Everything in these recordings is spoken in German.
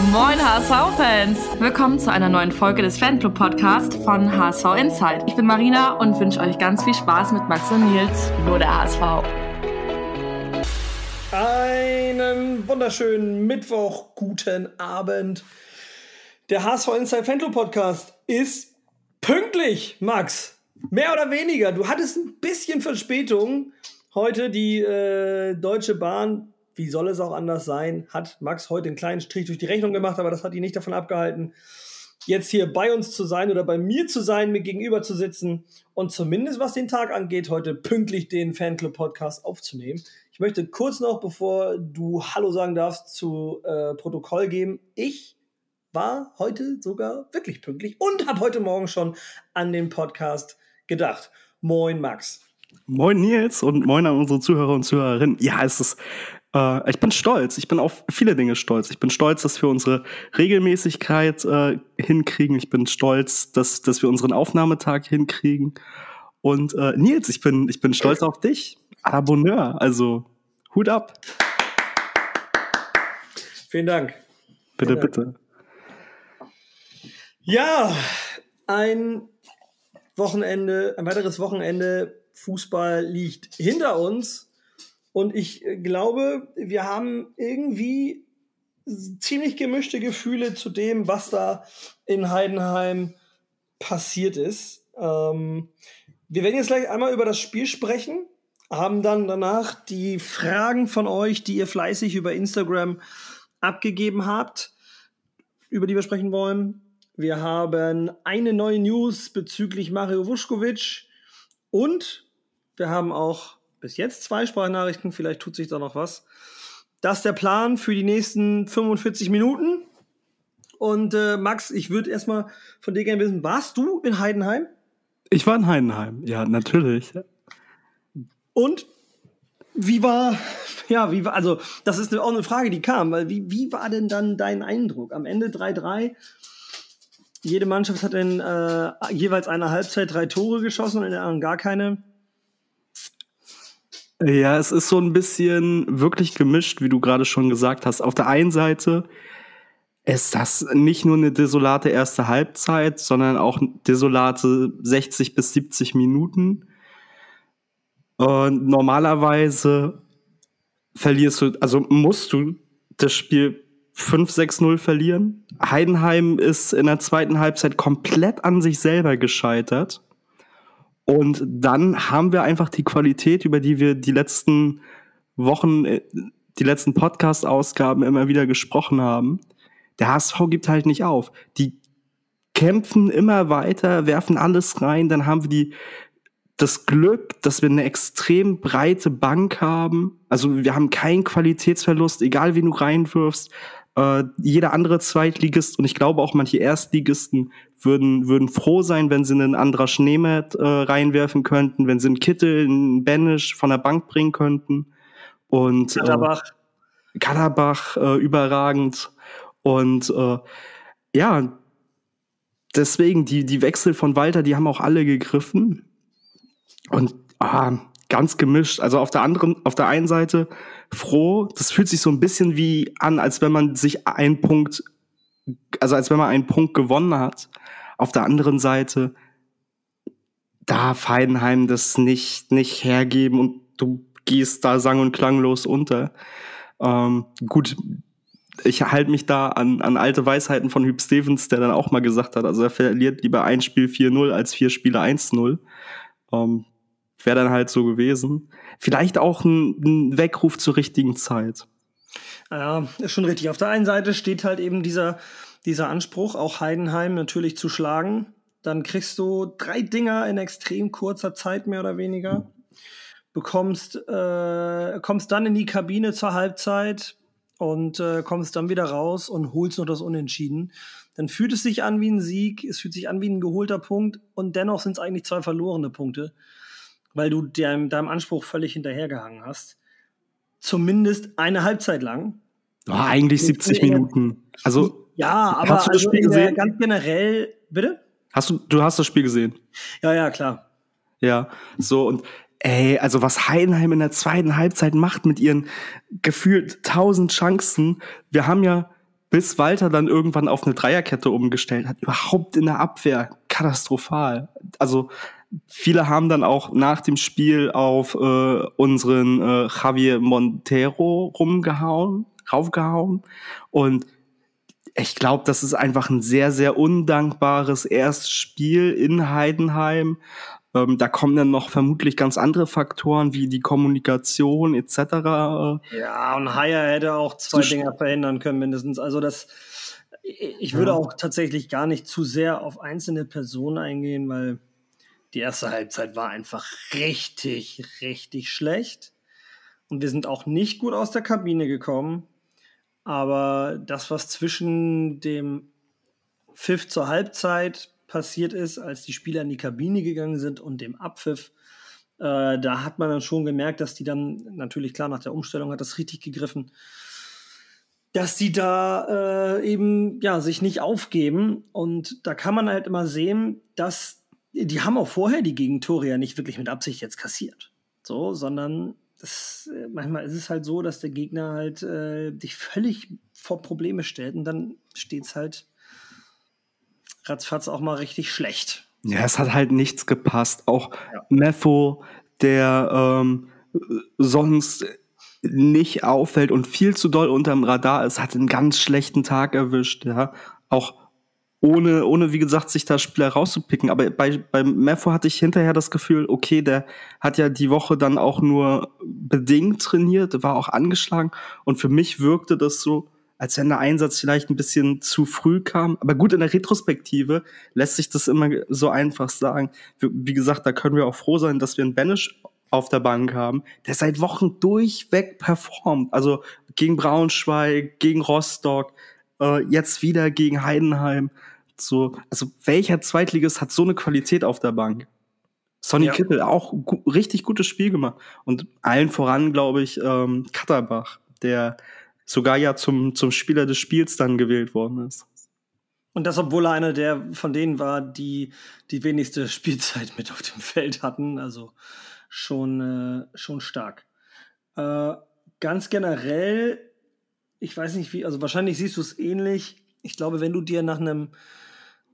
Moin HSV-Fans! Willkommen zu einer neuen Folge des Fanclub Podcast von HSV Insight. Ich bin Marina und wünsche euch ganz viel Spaß mit Max und Nils, nur der HSV. Einen wunderschönen Mittwoch, guten Abend. Der HSV Insight Fanclub Podcast ist pünktlich, Max. Mehr oder weniger. Du hattest ein bisschen Verspätung. Heute die äh, Deutsche Bahn wie soll es auch anders sein, hat Max heute einen kleinen Strich durch die Rechnung gemacht, aber das hat ihn nicht davon abgehalten, jetzt hier bei uns zu sein oder bei mir zu sein, mir gegenüber zu sitzen und zumindest was den Tag angeht, heute pünktlich den Fanclub-Podcast aufzunehmen. Ich möchte kurz noch, bevor du Hallo sagen darfst, zu äh, Protokoll geben. Ich war heute sogar wirklich pünktlich und habe heute Morgen schon an den Podcast gedacht. Moin, Max. Moin Nils und moin an unsere Zuhörer und Zuhörerinnen. Ja, es ist äh, ich bin stolz. Ich bin auf viele Dinge stolz. Ich bin stolz, dass wir unsere Regelmäßigkeit äh, hinkriegen. Ich bin stolz, dass, dass wir unseren Aufnahmetag hinkriegen. Und äh, Nils, ich bin, ich bin stolz auf dich. Abonneur. Also Hut ab. Vielen Dank. Bitte, Vielen Dank. bitte. Ja, ein Wochenende, ein weiteres Wochenende Fußball liegt hinter uns. Und ich äh, glaube, wir haben irgendwie ziemlich gemischte Gefühle zu dem, was da in Heidenheim passiert ist. Ähm, wir werden jetzt gleich einmal über das Spiel sprechen, haben dann danach die Fragen von euch, die ihr fleißig über Instagram abgegeben habt, über die wir sprechen wollen. Wir haben eine neue News bezüglich Mario Vuskovic und wir haben auch bis jetzt zwei Sprachnachrichten, vielleicht tut sich da noch was. Das ist der Plan für die nächsten 45 Minuten. Und äh, Max, ich würde erstmal von dir gerne wissen, warst du in Heidenheim? Ich war in Heidenheim, ja, natürlich. Und wie war, ja, wie war, also das ist auch eine Frage, die kam, weil wie, wie war denn dann dein Eindruck? Am Ende 3-3, jede Mannschaft hat in äh, jeweils einer Halbzeit drei Tore geschossen und in der anderen gar keine. Ja, es ist so ein bisschen wirklich gemischt, wie du gerade schon gesagt hast. Auf der einen Seite ist das nicht nur eine desolate erste Halbzeit, sondern auch desolate 60 bis 70 Minuten. Und normalerweise verlierst du, also musst du das Spiel 5-6-0 verlieren. Heidenheim ist in der zweiten Halbzeit komplett an sich selber gescheitert. Und dann haben wir einfach die Qualität, über die wir die letzten Wochen, äh, die letzten Podcast-Ausgaben immer wieder gesprochen haben. Der HSV gibt halt nicht auf. Die kämpfen immer weiter, werfen alles rein. Dann haben wir die, das Glück, dass wir eine extrem breite Bank haben. Also wir haben keinen Qualitätsverlust, egal wen du reinwirfst. Äh, jeder andere Zweitligist und ich glaube auch manche Erstligisten würden, würden froh sein, wenn sie einen Andra Schneemet äh, reinwerfen könnten, wenn sie einen Kittel, einen Banish von der Bank bringen könnten. Und Katterbach. Äh, Katterbach äh, überragend. Und äh, ja, deswegen, die, die Wechsel von Walter, die haben auch alle gegriffen. Und ah, ganz gemischt. Also auf der anderen, auf der einen Seite froh, das fühlt sich so ein bisschen wie an, als wenn man sich einen Punkt, also als wenn man einen Punkt gewonnen hat. Auf der anderen Seite darf Heidenheim das nicht, nicht hergeben und du gehst da sang- und klanglos unter. Ähm, gut, ich halte mich da an, an alte Weisheiten von Hüb Stevens, der dann auch mal gesagt hat, also er verliert lieber ein Spiel 4-0 als vier Spiele 1-0. Ähm, wäre dann halt so gewesen. Vielleicht auch ein, ein Weckruf zur richtigen Zeit. Ja, ist schon richtig. Auf der einen Seite steht halt eben dieser, dieser Anspruch, auch Heidenheim natürlich zu schlagen. Dann kriegst du drei Dinger in extrem kurzer Zeit, mehr oder weniger. Bekommst, äh, kommst dann in die Kabine zur Halbzeit und äh, kommst dann wieder raus und holst noch das Unentschieden. Dann fühlt es sich an wie ein Sieg, es fühlt sich an wie ein geholter Punkt und dennoch sind es eigentlich zwei verlorene Punkte weil du deinem, deinem Anspruch völlig hinterhergehangen hast. Zumindest eine Halbzeit lang. Oh, eigentlich 70 Minuten. Also ja, aber hast du das also Spiel gesehen? ganz generell, bitte? Hast du, du hast das Spiel gesehen? Ja, ja, klar. Ja, so und ey, also was Heidenheim in der zweiten Halbzeit macht mit ihren gefühlt tausend Chancen. Wir haben ja bis Walter dann irgendwann auf eine Dreierkette umgestellt hat, überhaupt in der Abwehr katastrophal. Also viele haben dann auch nach dem Spiel auf äh, unseren äh, Javier Montero rumgehauen, raufgehauen und ich glaube, das ist einfach ein sehr, sehr undankbares erstes Spiel in Heidenheim. Ähm, da kommen dann noch vermutlich ganz andere Faktoren wie die Kommunikation etc. Ja, und Haier hätte auch zwei Dinge verhindern können mindestens. Also das, ich würde ja. auch tatsächlich gar nicht zu sehr auf einzelne Personen eingehen, weil die erste Halbzeit war einfach richtig, richtig schlecht. Und wir sind auch nicht gut aus der Kabine gekommen. Aber das, was zwischen dem Pfiff zur Halbzeit passiert ist, als die Spieler in die Kabine gegangen sind und dem Abpfiff, äh, da hat man dann schon gemerkt, dass die dann, natürlich klar, nach der Umstellung hat das richtig gegriffen, dass die da äh, eben ja sich nicht aufgeben. Und da kann man halt immer sehen, dass die haben auch vorher die Gegentore ja nicht wirklich mit Absicht jetzt kassiert. So, sondern das, äh, manchmal ist es halt so, dass der Gegner halt äh, dich völlig vor Probleme stellt und dann steht es halt ratzfatz auch mal richtig schlecht. Ja, es hat halt nichts gepasst. Auch ja. Mepho, der ähm, sonst nicht auffällt und viel zu doll unterm Radar ist, hat einen ganz schlechten Tag erwischt. Ja, auch ohne, ohne wie gesagt, sich da Spieler rauszupicken. Aber bei, bei Mepho hatte ich hinterher das Gefühl, okay, der hat ja die Woche dann auch nur bedingt trainiert, war auch angeschlagen. Und für mich wirkte das so, als wenn der Einsatz vielleicht ein bisschen zu früh kam. Aber gut, in der Retrospektive lässt sich das immer so einfach sagen. Wie gesagt, da können wir auch froh sein, dass wir einen Banish auf der Bank haben, der seit Wochen durchweg performt. Also gegen Braunschweig, gegen Rostock, äh, jetzt wieder gegen Heidenheim. So, also welcher Zweitligist hat so eine Qualität auf der Bank? Sonny ja. Kittel auch gu richtig gutes Spiel gemacht. Und allen voran, glaube ich, ähm, Katterbach, der sogar ja zum, zum Spieler des Spiels dann gewählt worden ist. Und das, obwohl er einer der von denen war, die die wenigste Spielzeit mit auf dem Feld hatten. Also schon, äh, schon stark. Äh, ganz generell, ich weiß nicht wie, also wahrscheinlich siehst du es ähnlich. Ich glaube, wenn du dir nach einem,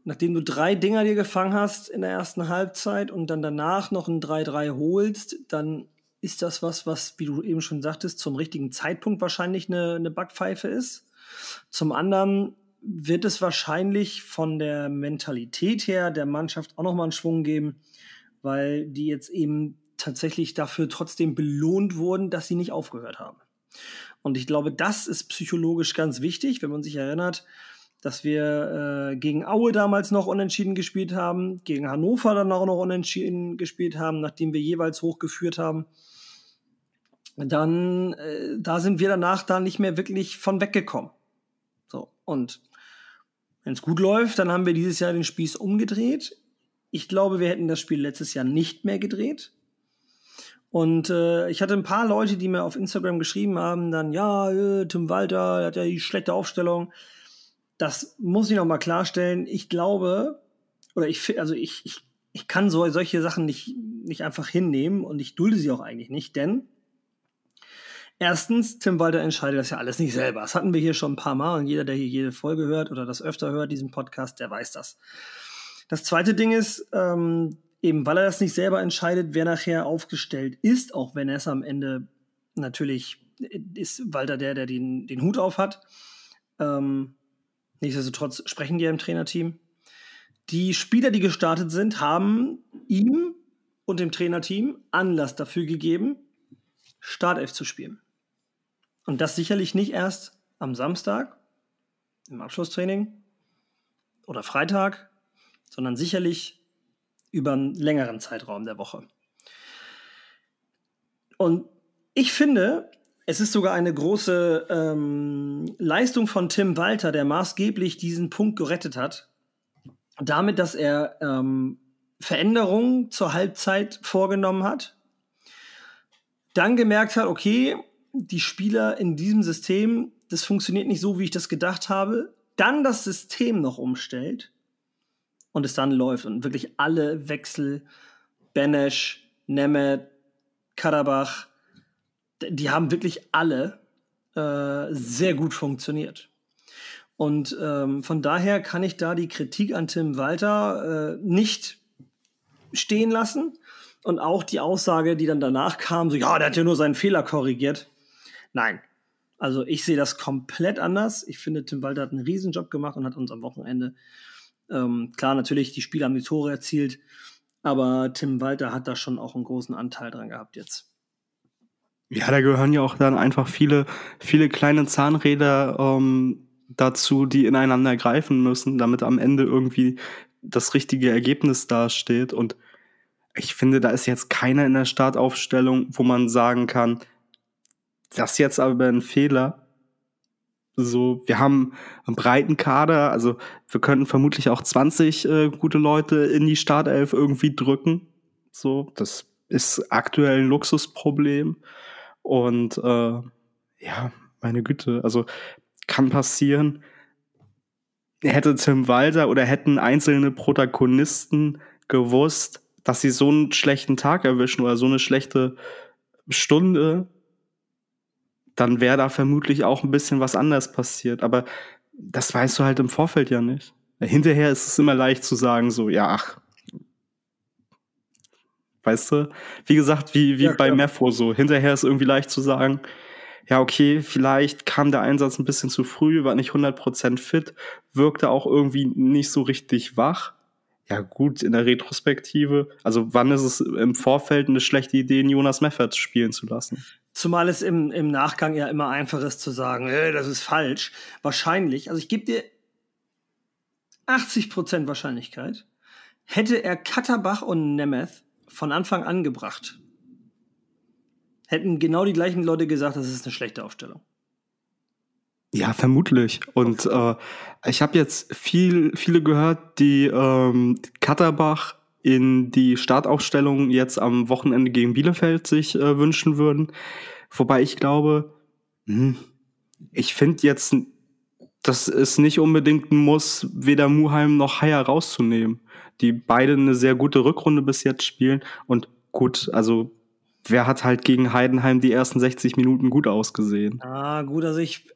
nachdem du drei Dinger dir gefangen hast in der ersten Halbzeit und dann danach noch ein 3-3 holst, dann ist das was, was, wie du eben schon sagtest, zum richtigen Zeitpunkt wahrscheinlich eine, eine Backpfeife ist. Zum anderen wird es wahrscheinlich von der Mentalität her der Mannschaft auch nochmal einen Schwung geben, weil die jetzt eben tatsächlich dafür trotzdem belohnt wurden, dass sie nicht aufgehört haben. Und ich glaube, das ist psychologisch ganz wichtig, wenn man sich erinnert, dass wir äh, gegen Aue damals noch unentschieden gespielt haben, gegen Hannover dann auch noch unentschieden gespielt haben, nachdem wir jeweils hochgeführt haben. Dann, äh, da sind wir danach da nicht mehr wirklich von weggekommen. So, und wenn es gut läuft, dann haben wir dieses Jahr den Spieß umgedreht. Ich glaube, wir hätten das Spiel letztes Jahr nicht mehr gedreht. Und äh, ich hatte ein paar Leute, die mir auf Instagram geschrieben haben, dann, ja, äh, Tim Walter, der hat ja die schlechte Aufstellung das muss ich noch mal klarstellen. Ich glaube, oder ich, also ich, ich, ich kann so, solche Sachen nicht, nicht einfach hinnehmen und ich dulde sie auch eigentlich nicht, denn erstens, Tim Walter entscheidet das ja alles nicht selber. Das hatten wir hier schon ein paar Mal und jeder, der hier jede Folge hört oder das öfter hört, diesen Podcast, der weiß das. Das zweite Ding ist, ähm, eben weil er das nicht selber entscheidet, wer nachher aufgestellt ist, auch wenn er es am Ende natürlich ist Walter der, der den, den Hut auf hat. Ähm, Nichtsdestotrotz sprechen die ja im Trainerteam. Die Spieler, die gestartet sind, haben ihm und dem Trainerteam Anlass dafür gegeben, Startelf zu spielen. Und das sicherlich nicht erst am Samstag im Abschlusstraining oder Freitag, sondern sicherlich über einen längeren Zeitraum der Woche. Und ich finde, es ist sogar eine große ähm, Leistung von Tim Walter, der maßgeblich diesen Punkt gerettet hat. Damit, dass er ähm, Veränderungen zur Halbzeit vorgenommen hat. Dann gemerkt hat, okay, die Spieler in diesem System, das funktioniert nicht so, wie ich das gedacht habe. Dann das System noch umstellt und es dann läuft und wirklich alle Wechsel, Benesch, Nemeth, Karabach, die haben wirklich alle äh, sehr gut funktioniert. Und ähm, von daher kann ich da die Kritik an Tim Walter äh, nicht stehen lassen. Und auch die Aussage, die dann danach kam, so, ja, der hat ja nur seinen Fehler korrigiert. Nein. Also ich sehe das komplett anders. Ich finde, Tim Walter hat einen Riesenjob gemacht und hat uns am Wochenende, ähm, klar, natürlich, die Spieler haben die Tore erzielt, aber Tim Walter hat da schon auch einen großen Anteil dran gehabt jetzt. Ja, da gehören ja auch dann einfach viele, viele kleine Zahnräder ähm, dazu, die ineinander greifen müssen, damit am Ende irgendwie das richtige Ergebnis dasteht. Und ich finde, da ist jetzt keiner in der Startaufstellung, wo man sagen kann, das jetzt aber ein Fehler. So, wir haben einen breiten Kader, also wir könnten vermutlich auch 20 äh, gute Leute in die Startelf irgendwie drücken. So, das ist aktuell ein Luxusproblem. Und äh, ja, meine Güte, also kann passieren. Hätte Tim Walter oder hätten einzelne Protagonisten gewusst, dass sie so einen schlechten Tag erwischen oder so eine schlechte Stunde, dann wäre da vermutlich auch ein bisschen was anders passiert. Aber das weißt du halt im Vorfeld ja nicht. Hinterher ist es immer leicht zu sagen, so, ja, ach. Weißt du? Wie gesagt, wie, wie ja, bei Mefo so. Hinterher ist irgendwie leicht zu sagen, ja, okay, vielleicht kam der Einsatz ein bisschen zu früh, war nicht 100% fit, wirkte auch irgendwie nicht so richtig wach. Ja, gut, in der Retrospektive. Also, wann ist es im Vorfeld eine schlechte Idee, Jonas Meffert spielen zu lassen? Zumal es im, im Nachgang ja immer einfach ist zu sagen, hey, das ist falsch. Wahrscheinlich, also ich gebe dir 80% Wahrscheinlichkeit, hätte er Katterbach und Nemeth von Anfang an gebracht, hätten genau die gleichen Leute gesagt, das ist eine schlechte Aufstellung. Ja, vermutlich. Und äh, ich habe jetzt viel, viele gehört, die ähm, Katterbach in die Startaufstellung jetzt am Wochenende gegen Bielefeld sich äh, wünschen würden. Wobei ich glaube, hm, ich finde jetzt, dass es nicht unbedingt muss, weder Muheim noch Haier rauszunehmen, die beide eine sehr gute Rückrunde bis jetzt spielen. Und gut, also wer hat halt gegen Heidenheim die ersten 60 Minuten gut ausgesehen? Ah, gut, also ich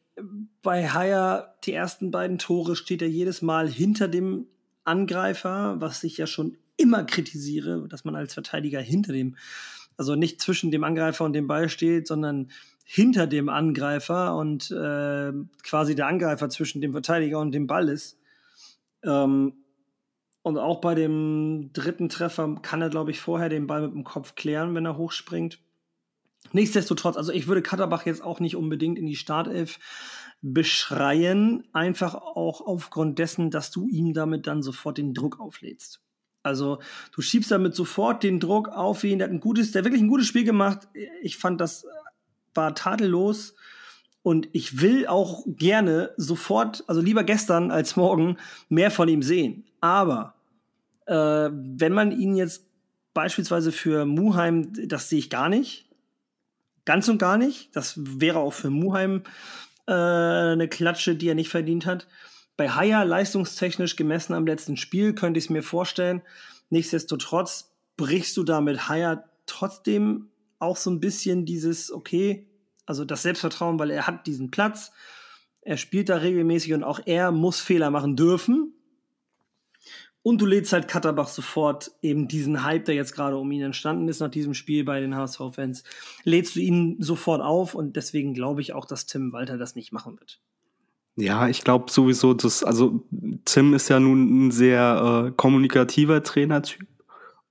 bei Haier die ersten beiden Tore steht er jedes Mal hinter dem Angreifer, was ich ja schon immer kritisiere, dass man als Verteidiger hinter dem, also nicht zwischen dem Angreifer und dem Ball steht, sondern hinter dem Angreifer und äh, quasi der Angreifer zwischen dem Verteidiger und dem Ball ist. Ähm, und auch bei dem dritten Treffer kann er, glaube ich, vorher den Ball mit dem Kopf klären, wenn er hochspringt. Nichtsdestotrotz, also ich würde Katterbach jetzt auch nicht unbedingt in die Startelf beschreien, einfach auch aufgrund dessen, dass du ihm damit dann sofort den Druck auflädst. Also du schiebst damit sofort den Druck auf ihn. Der hat ein gutes, der hat wirklich ein gutes Spiel gemacht. Ich fand, das war tadellos. Und ich will auch gerne sofort, also lieber gestern als morgen, mehr von ihm sehen. Aber äh, wenn man ihn jetzt beispielsweise für Muheim, das sehe ich gar nicht. Ganz und gar nicht. Das wäre auch für Muheim äh, eine Klatsche, die er nicht verdient hat. Bei Haier leistungstechnisch gemessen am letzten Spiel könnte ich es mir vorstellen. Nichtsdestotrotz brichst du damit Haier trotzdem auch so ein bisschen dieses, okay, also das Selbstvertrauen, weil er hat diesen Platz, er spielt da regelmäßig und auch er muss Fehler machen dürfen. Und du lädst halt Katterbach sofort eben diesen Hype, der jetzt gerade um ihn entstanden ist nach diesem Spiel bei den HSV-Fans, lädst du ihn sofort auf und deswegen glaube ich auch, dass Tim Walter das nicht machen wird. Ja, ich glaube sowieso, dass, also Tim ist ja nun ein sehr äh, kommunikativer Trainertyp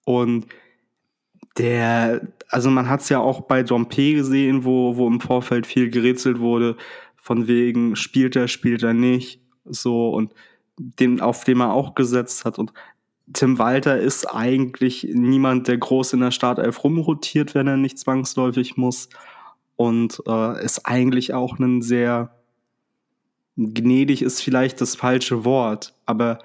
und der, also man hat es ja auch bei Dompe gesehen, wo, wo im Vorfeld viel gerätselt wurde, von wegen, spielt er, spielt er nicht, so und den, auf den er auch gesetzt hat. Und Tim Walter ist eigentlich niemand, der groß in der Startelf rumrotiert, wenn er nicht zwangsläufig muss. Und äh, ist eigentlich auch ein sehr gnädig ist vielleicht das falsche Wort, aber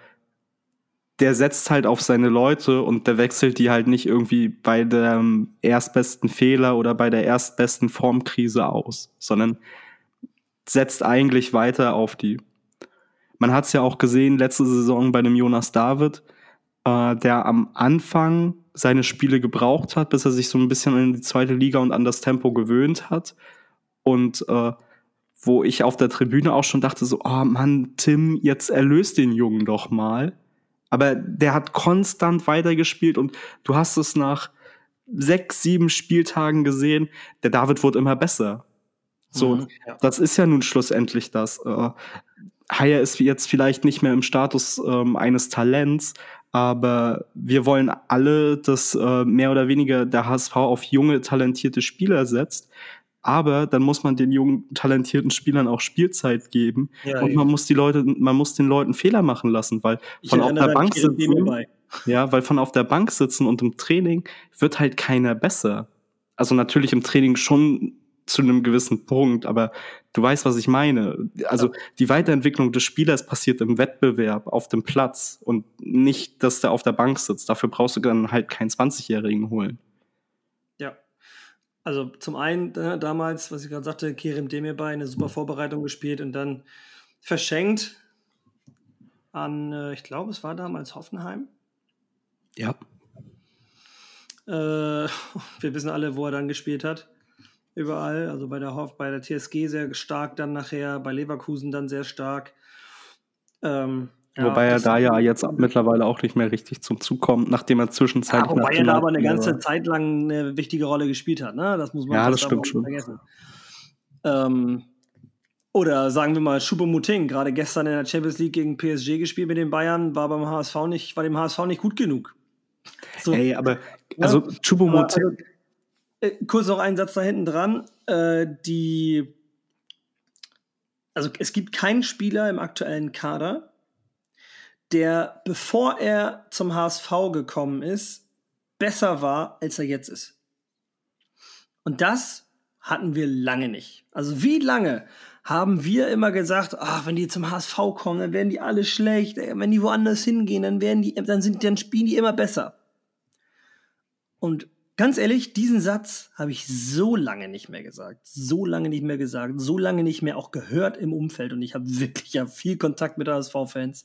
der setzt halt auf seine Leute und der wechselt die halt nicht irgendwie bei dem erstbesten Fehler oder bei der erstbesten Formkrise aus, sondern setzt eigentlich weiter auf die. Man hat es ja auch gesehen letzte Saison bei dem Jonas David, äh, der am Anfang seine Spiele gebraucht hat, bis er sich so ein bisschen in die zweite Liga und an das Tempo gewöhnt hat. Und äh, wo ich auf der Tribüne auch schon dachte so, oh Mann, Tim, jetzt erlöst den Jungen doch mal. Aber der hat konstant weitergespielt und du hast es nach sechs, sieben Spieltagen gesehen, der David wurde immer besser. So, mhm, ja. das ist ja nun schlussendlich das. Äh, Haya ist jetzt vielleicht nicht mehr im Status ähm, eines Talents, aber wir wollen alle, dass äh, mehr oder weniger der HSV auf junge, talentierte Spieler setzt. Aber dann muss man den jungen, talentierten Spielern auch Spielzeit geben. Ja, und man muss die Leute, man muss den Leuten Fehler machen lassen, weil von auf der Bank sitzen, ja, weil von auf der Bank sitzen und im Training wird halt keiner besser. Also natürlich im Training schon zu einem gewissen Punkt, aber du weißt, was ich meine. Also die Weiterentwicklung des Spielers passiert im Wettbewerb auf dem Platz und nicht, dass der auf der Bank sitzt. Dafür brauchst du dann halt keinen 20-Jährigen holen. Also zum einen äh, damals, was ich gerade sagte, Kerem Demirbay eine super Vorbereitung gespielt und dann verschenkt an, äh, ich glaube, es war damals Hoffenheim. Ja. Äh, wir wissen alle, wo er dann gespielt hat überall. Also bei der Hoff, bei der TSG sehr stark dann nachher, bei Leverkusen dann sehr stark. Ähm, wobei er da ja jetzt mittlerweile auch nicht mehr richtig zum Zug kommt, nachdem er zwischenzeitlich. Ja, wobei er da aber eine ganze Zeit lang eine wichtige Rolle gespielt hat, ne? Das muss man ja, das stimmt schon. vergessen. Ähm, oder sagen wir mal, Choupo-Moting, gerade gestern in der Champions League gegen PSG gespielt mit den Bayern, war beim HSV nicht, war dem HSV nicht gut genug. So. Ey, aber also ja, Choupo-Moting. Also, äh, kurz noch einen Satz da hinten dran. Äh, die, also es gibt keinen Spieler im aktuellen Kader, der, bevor er zum HSV gekommen ist, besser war, als er jetzt ist. Und das hatten wir lange nicht. Also wie lange haben wir immer gesagt, ach, wenn die zum HSV kommen, dann werden die alle schlecht. Wenn die woanders hingehen, dann werden die, dann sind, dann spielen die immer besser. Und ganz ehrlich, diesen Satz habe ich so lange nicht mehr gesagt, so lange nicht mehr gesagt, so lange nicht mehr auch gehört im Umfeld und ich habe wirklich ja viel Kontakt mit HSV-Fans.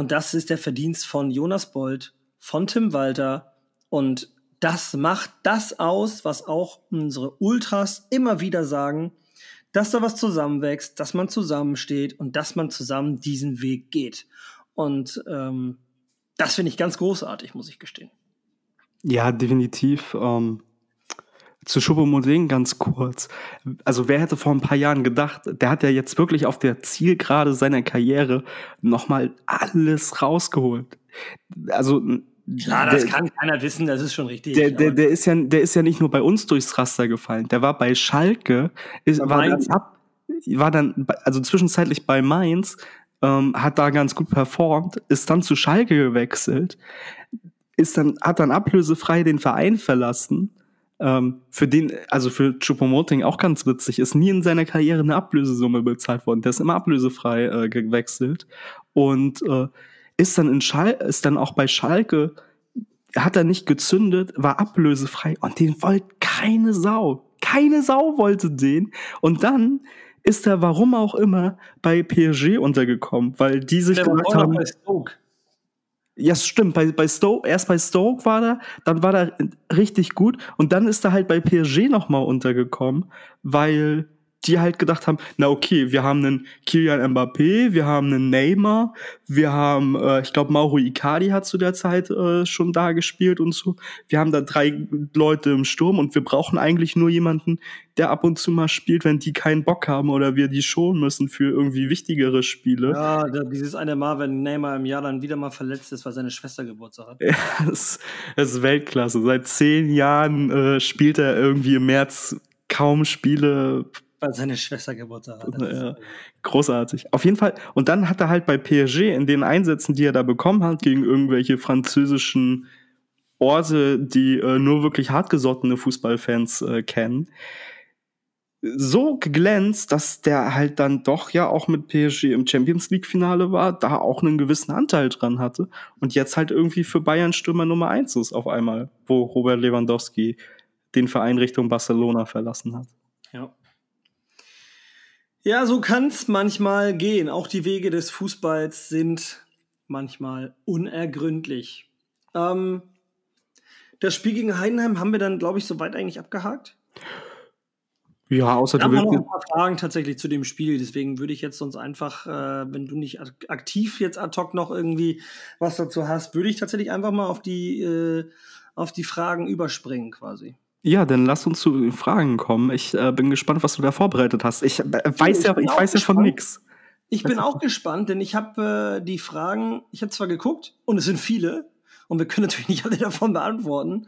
Und das ist der Verdienst von Jonas Bold, von Tim Walter und das macht das aus, was auch unsere Ultras immer wieder sagen, dass da was zusammenwächst, dass man zusammensteht und dass man zusammen diesen Weg geht. Und ähm, das finde ich ganz großartig, muss ich gestehen. Ja, definitiv. Ähm, zu Choupo-Moting ganz kurz. Also wer hätte vor ein paar Jahren gedacht, der hat ja jetzt wirklich auf der Zielgerade seiner Karriere nochmal alles rausgeholt. Also ja, das der, kann keiner wissen, das ist schon richtig. Der, der, der, ist ja, der ist ja nicht nur bei uns durchs Raster gefallen. Der war bei Schalke, ist, war, dann ab, war dann, also zwischenzeitlich bei Mainz, ähm, hat da ganz gut performt, ist dann zu Schalke gewechselt ist dann, hat dann ablösefrei den Verein verlassen. Ähm, für den, also für Chupomoting auch ganz witzig, ist nie in seiner Karriere eine Ablösesumme bezahlt worden. Der ist immer ablösefrei äh, gewechselt und äh, ist dann in Schal ist dann auch bei Schalke, hat er nicht gezündet, war ablösefrei und den wollte keine Sau. Keine Sau wollte den. Und dann ist er, warum auch immer, bei PSG untergekommen, weil die sich gedacht haben. Ja, stimmt. Bei, bei Stoke, erst bei Stoke war er, dann war er richtig gut und dann ist er halt bei PSG nochmal untergekommen, weil die halt gedacht haben, na okay, wir haben einen Kylian Mbappé, wir haben einen Neymar, wir haben, äh, ich glaube, Mauro Icardi hat zu der Zeit äh, schon da gespielt und so. Wir haben da drei Leute im Sturm und wir brauchen eigentlich nur jemanden, der ab und zu mal spielt, wenn die keinen Bock haben oder wir die schonen müssen für irgendwie wichtigere Spiele. Ja, dieses eine Mal, wenn Neymar im Jahr dann wieder mal verletzt ist, weil seine Schwester Geburtstag hat. Ja, das, das ist Weltklasse. Seit zehn Jahren äh, spielt er irgendwie im März kaum Spiele weil seine Schwester Geburtstag hat. Ja, großartig. Auf jeden Fall. Und dann hat er halt bei PSG in den Einsätzen, die er da bekommen hat, gegen irgendwelche französischen Orte, die äh, nur wirklich hartgesottene Fußballfans äh, kennen, so geglänzt, dass der halt dann doch ja auch mit PSG im Champions League Finale war, da auch einen gewissen Anteil dran hatte und jetzt halt irgendwie für Bayern Stürmer Nummer eins ist auf einmal, wo Robert Lewandowski den Verein Richtung Barcelona verlassen hat. Ja. So kann es manchmal gehen. Auch die Wege des Fußballs sind manchmal unergründlich. Ähm, das Spiel gegen Heidenheim haben wir dann, glaube ich, soweit eigentlich abgehakt. Ja, außer du haben wir noch willst. ein paar Fragen tatsächlich zu dem Spiel. Deswegen würde ich jetzt sonst einfach, äh, wenn du nicht ak- aktiv jetzt ad hoc noch irgendwie was dazu hast, würde ich tatsächlich einfach mal auf die, äh, auf die Fragen überspringen quasi. Ja, dann lass uns zu den Fragen kommen. Ich äh, bin gespannt, was du da vorbereitet hast. Ich äh, weiß ja, ich weiß ja von nix. Ich bin auch gespannt, denn ich habe äh, die Fragen, ich habe zwar geguckt und es sind viele und wir können natürlich nicht alle davon beantworten,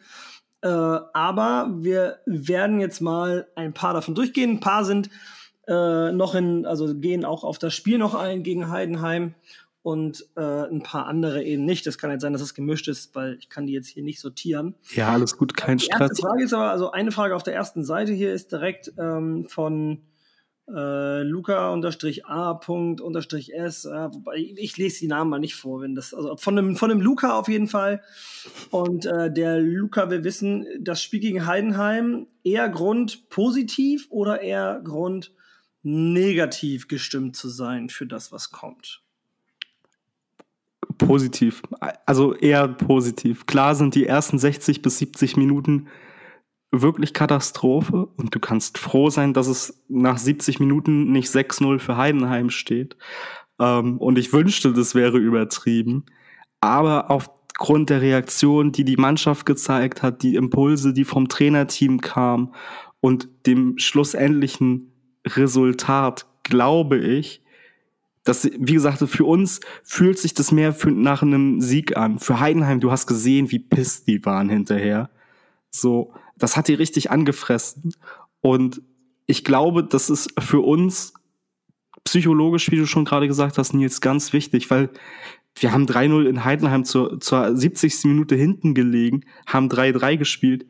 äh, aber wir werden jetzt mal ein paar davon durchgehen. Ein paar sind äh, noch in, also gehen auch auf das Spiel noch ein gegen Heidenheim und äh, ein paar andere eben nicht. Das kann jetzt sein, dass es gemischt ist, weil ich kann die jetzt hier nicht sortieren. Ja, alles gut, kein Die erste Stress. Frage ist aber, also eine Frage auf der ersten Seite hier ist direkt ähm, von äh, Luca-A.S, äh, wobei ich, ich lese die Namen mal nicht vor, wenn das, also von einem, von einem Luca auf jeden Fall. Und äh, der Luca will wissen, das Spiel gegen Heidenheim eher Grund positiv oder eher Grund negativ gestimmt zu sein für das, was kommt. Positiv. Also eher positiv. Klar sind die ersten 60 bis 70 Minuten wirklich Katastrophe und du kannst froh sein, dass es nach 70 Minuten nicht 6-0 für Heidenheim steht. Ähm, und ich wünschte, das wäre übertrieben. Aber aufgrund der Reaktion, die die Mannschaft gezeigt hat, die Impulse, die vom Trainerteam kamen und dem schlussendlichen Resultat, glaube ich, das, wie gesagt, für uns fühlt sich das mehr für, nach einem Sieg an. Für Heidenheim, du hast gesehen, wie pisst die waren hinterher. So, das hat die richtig angefressen. Und ich glaube, das ist für uns psychologisch, wie du schon gerade gesagt hast, Nils, ganz wichtig, weil wir haben 3-0 in Heidenheim zur, zur 70. Minute hinten gelegen, haben 3-3 gespielt.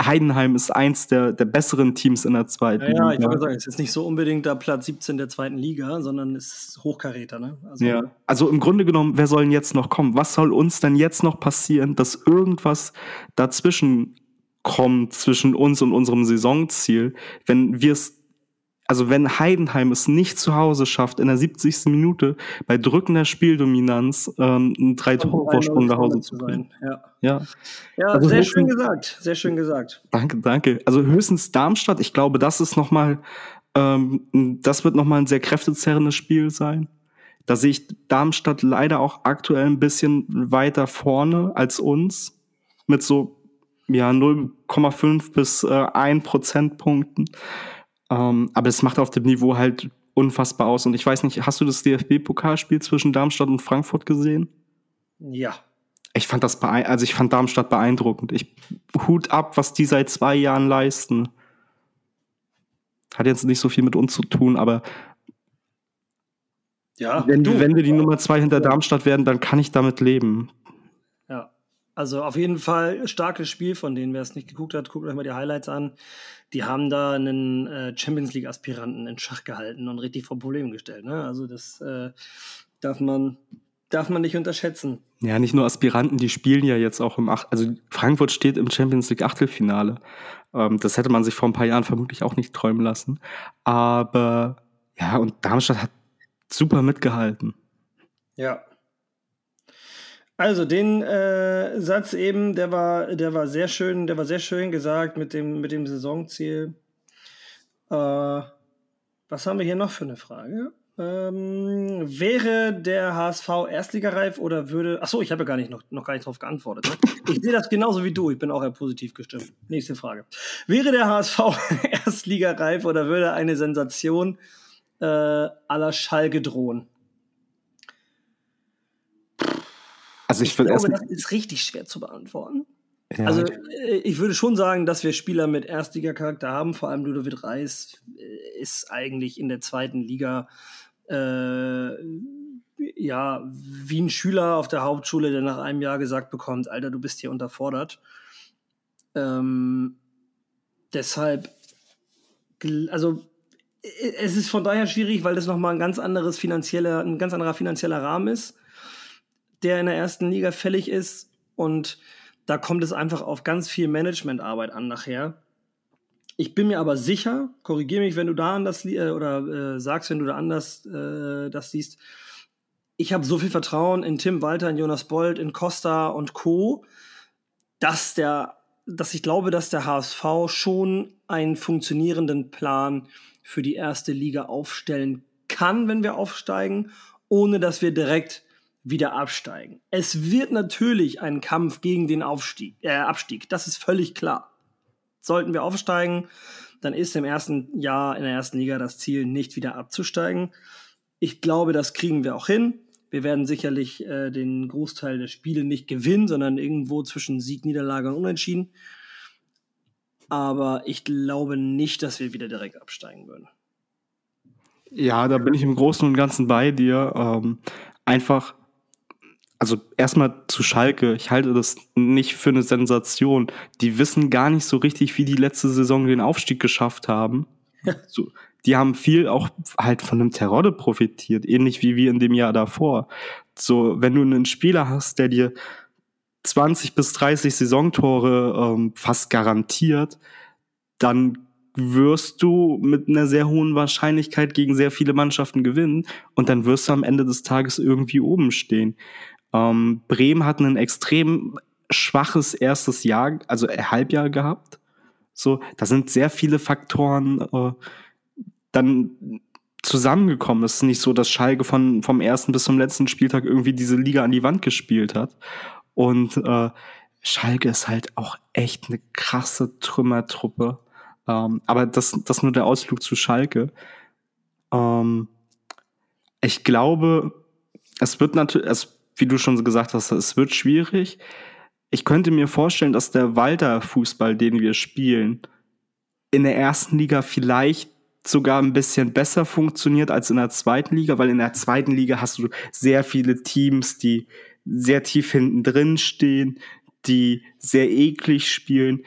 Heidenheim ist eins der, der besseren Teams in der zweiten Ja, ja ich Liga. wollte sagen, es ist nicht so unbedingt da Platz 17 der zweiten Liga, sondern es ist Hochkaräter, ne? Also, Ja. Also im Grunde genommen, wer soll denn jetzt noch kommen? Was soll uns denn jetzt noch passieren, dass irgendwas dazwischen kommt zwischen uns und unserem Saisonziel, wenn wir es also wenn Heidenheim es nicht zu Hause schafft, in der 70. Minute bei drückender Spieldominanz ähm, einen drei Tore Vorsprung nach Hause zu bringen. Ja, Ja, ja Also sehr schön gesagt. Sehr schön gesagt. danke, danke. Also höchstens Darmstadt, ich glaube, das ist noch mal, ähm, das wird noch mal ein sehr kräftezerrendes Spiel sein. Da sehe ich Darmstadt leider auch aktuell ein bisschen weiter vorne als uns mit so ja 0,5 bis äh, 1 Prozentpunkten. Ähm, aber es macht auf dem Niveau halt unfassbar aus. Und ich weiß nicht, hast du das DFB-Pokalspiel zwischen Darmstadt und Frankfurt gesehen? Ja. Ich fand das also ich fand Darmstadt beeindruckend. Ich Hut ab, was die seit zwei Jahren leisten. Hat jetzt nicht so viel mit uns zu tun, aber Ja, wenn, du. wenn wir die Nummer zwei hinter Darmstadt werden, dann kann ich damit leben. Also auf jeden Fall starkes Spiel von denen. Wer es nicht geguckt hat, guckt euch mal die Highlights an. Die haben da einen äh, Champions League Aspiranten in Schach gehalten und richtig vor Probleme gestellt. Ne? Also das äh, darf man darf man nicht unterschätzen. Ja, nicht nur Aspiranten, die spielen ja jetzt auch im Ach also Frankfurt steht im Champions League Achtelfinale. Ähm, das hätte man sich vor ein paar Jahren vermutlich auch nicht träumen lassen. Aber ja, und Darmstadt hat super mitgehalten. Ja. Also den äh, Satz eben, der war, der war sehr schön, der war sehr schön gesagt mit dem, mit dem Saisonziel. Äh, was haben wir hier noch für eine Frage? Ähm, wäre der HSV erstligareif oder würde. Achso, ich habe ja gar nicht noch, noch gar nicht drauf geantwortet. Ne? Ich sehe das genauso wie du. Ich bin auch eher positiv gestimmt. Nächste Frage. Wäre der HSV erstligareif oder würde eine Sensation äh, aller Schalke drohen? Also ich Ich will glaube, das ist richtig schwer zu beantworten. ja, Also äh, ich würde schon sagen, dass wir Spieler mit Erstliga-Charakter haben. Vor allem Ludovic Reis äh, ist eigentlich in der zweiten Liga äh, ja wie ein Schüler auf der Hauptschule, der nach einem Jahr gesagt bekommt, Alter, du bist hier unterfordert. Ähm, deshalb, also äh, es ist von daher schwierig, weil das nochmal ein ganz anderes finanzieller, ein ganz anderer finanzieller Rahmen ist, der in der ersten Liga fällig ist und da kommt es einfach auf ganz viel Managementarbeit an nachher. Ich bin mir aber sicher, korrigiere mich, wenn du da anders äh, oder äh, sagst, wenn du da anders äh, das siehst. Ich habe so viel Vertrauen in Tim Walter, in Jonas Bold, in Costa und Co., dass der, dass ich glaube, dass der HSV schon einen funktionierenden Plan für die erste Liga aufstellen kann, wenn wir aufsteigen, ohne dass wir direkt wieder absteigen. Es wird natürlich ein Kampf gegen den Aufstieg, äh, Abstieg. Das ist völlig klar. Sollten wir aufsteigen, dann ist im ersten Jahr in der ersten Liga das Ziel, nicht wieder abzusteigen. Ich glaube, das kriegen wir auch hin. Wir werden sicherlich äh, den Großteil der Spiele nicht gewinnen, sondern irgendwo zwischen Sieg, Niederlage und Unentschieden. Aber ich glaube nicht, dass wir wieder direkt absteigen würden. Ja, da bin ich im Großen und Ganzen bei dir. Ähm, einfach, also erstmal zu Schalke. Ich halte das nicht für eine Sensation. Die wissen gar nicht so richtig, wie die letzte Saison den Aufstieg geschafft haben. So, die haben viel auch halt von einem Terodde profitiert, ähnlich wie wir in dem Jahr davor. So, wenn du einen Spieler hast, der dir 20 bis 30 Saisontore ähm, fast garantiert, dann wirst du mit einer sehr hohen Wahrscheinlichkeit gegen sehr viele Mannschaften gewinnen und dann wirst du am Ende des Tages irgendwie oben stehen. Ähm, Bremen hat ein extrem schwaches erstes Jahr, also Halbjahr gehabt. So, da sind sehr viele Faktoren äh, dann zusammengekommen. Es ist nicht so, dass Schalke von, vom ersten bis zum letzten Spieltag irgendwie diese Liga an die Wand gespielt hat. Und äh, Schalke ist halt auch echt eine krasse Trümmertruppe. Ähm, aber das, das nur der Ausflug zu Schalke. Ähm, ich glaube, es wird natürlich, wie du schon gesagt hast, es wird schwierig. Ich könnte mir vorstellen, dass der Walter-Fußball, den wir spielen, in der ersten Liga vielleicht sogar ein bisschen besser funktioniert als in der zweiten Liga, weil in der zweiten Liga hast du sehr viele Teams, die sehr tief hinten drin stehen, die sehr eklig spielen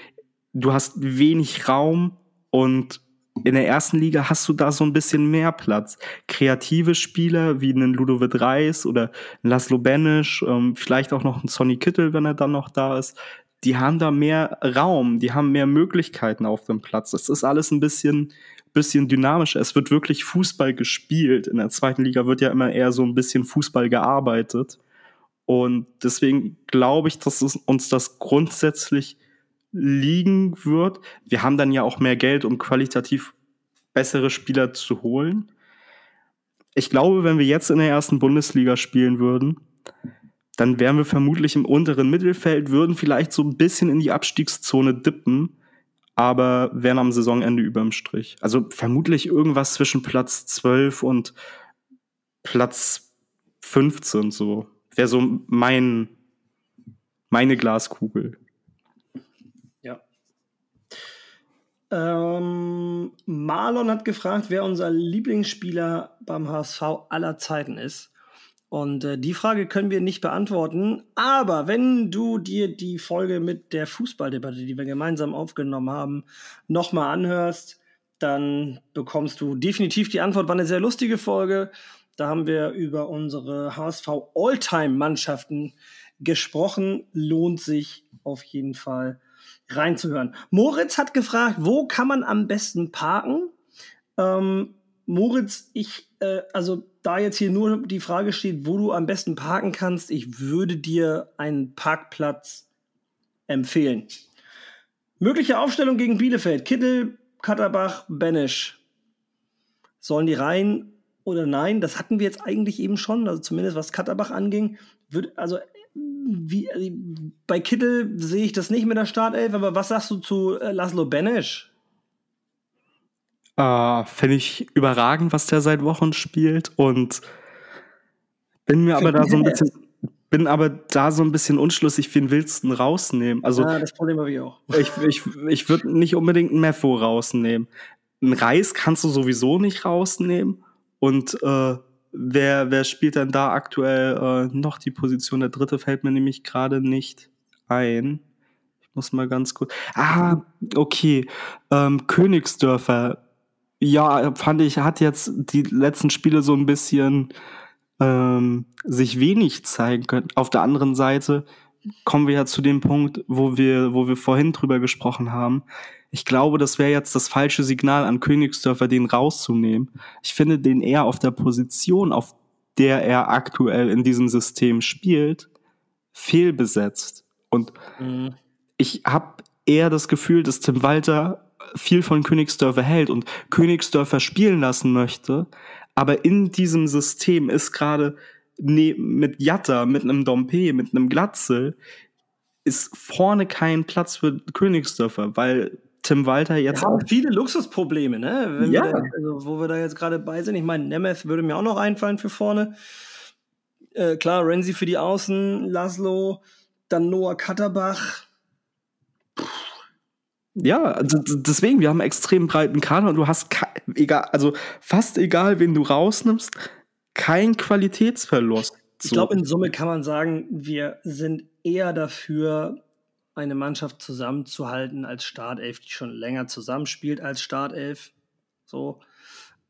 du hast wenig Raum und in der ersten Liga hast du da so ein bisschen mehr Platz. Kreative Spieler wie einen Ludovic Reis oder Laszlo Benisch, ähm, vielleicht auch noch ein Sonny Kittel, wenn er dann noch da ist, die haben da mehr Raum, die haben mehr Möglichkeiten auf dem Platz. Das ist alles ein bisschen, bisschen dynamischer. Es wird wirklich Fußball gespielt. In der zweiten Liga wird ja immer eher so ein bisschen Fußball gearbeitet. Und deswegen glaube ich, dass uns das grundsätzlich liegen wird. Wir haben dann ja auch mehr Geld, um qualitativ bessere Spieler zu holen. Ich glaube, wenn wir jetzt in der ersten Bundesliga spielen würden, dann wären wir vermutlich im unteren Mittelfeld, würden vielleicht so ein bisschen in die Abstiegszone dippen, aber wären am Saisonende überm Strich. Also vermutlich irgendwas zwischen Platz 12 und Platz 15 so. Wäre so mein, meine Glaskugel. Ähm, Marlon hat gefragt, wer unser Lieblingsspieler beim HSV aller Zeiten ist. Und äh, die Frage können wir nicht beantworten. Aber wenn du dir die Folge mit der Fußballdebatte, die wir gemeinsam aufgenommen haben, nochmal anhörst, dann bekommst du definitiv die Antwort. War eine sehr lustige Folge. Da haben wir über unsere HSV Alltime-Mannschaften gesprochen. Lohnt sich auf jeden Fall reinzuhören. Moritz hat gefragt, wo kann man am besten parken? Ähm, Moritz, ich, äh, also da jetzt hier nur die Frage steht, wo du am besten parken kannst, ich würde dir einen Parkplatz empfehlen. Mögliche Aufstellung gegen Bielefeld. Kittel, Katterbach, Benesch. Sollen die rein oder nein? Das hatten wir jetzt eigentlich eben schon, also zumindest was Katterbach anging. Würde, also wie, äh, bei Kittel sehe ich das nicht mit der Startelf, aber was sagst du zu äh, Laszlo Benesch? Äh, Finde ich überragend, was der seit Wochen spielt und bin mir aber da so ein bisschen bin aber da so ein bisschen unschlüssig, wen willst du rausnehmen? Also, ja, das Problem habe ich auch. Ich, ich, ich würde nicht unbedingt einen Meffo rausnehmen. Ein Reis kannst du sowieso nicht rausnehmen. Und äh, Wer, wer spielt denn da aktuell äh, noch die Position? Der dritte fällt mir nämlich gerade nicht ein. Ich muss mal ganz kurz. Ah, okay. Ähm, Königsdörfer. Ja, fand ich, hat jetzt die letzten Spiele so ein bisschen ähm, sich wenig zeigen können. Auf der anderen Seite kommen wir ja zu dem Punkt, wo wir, wo wir vorhin drüber gesprochen haben. Ich glaube, das wäre jetzt das falsche Signal an Königsdörfer, den rauszunehmen. Ich finde den eher auf der Position, auf der er aktuell in diesem System spielt, fehlbesetzt. Und mhm. ich habe eher das Gefühl, dass Tim Walter viel von Königsdörfer hält und Königsdörfer spielen lassen möchte, aber in diesem System ist gerade ne, mit Jatta, mit einem Dompe, mit einem Glatzel, ist vorne kein Platz für Königsdörfer, weil Tim Walter jetzt wir haben viele Luxusprobleme, ne? Wenn ja. Wir da, also, wo wir da jetzt gerade bei sind. Ich meine, Nemeth würde mir auch noch einfallen für vorne. Äh, klar, Renzi für die Außen, Laszlo, dann Noah Katterbach. Ja, also deswegen, wir haben einen extrem breiten Kader und du hast egal, also fast egal, wen du rausnimmst, kein Qualitätsverlust. Ich glaube, in Summe kann man sagen, wir sind eher dafür, eine Mannschaft zusammenzuhalten als Startelf, die schon länger zusammenspielt als Startelf. So.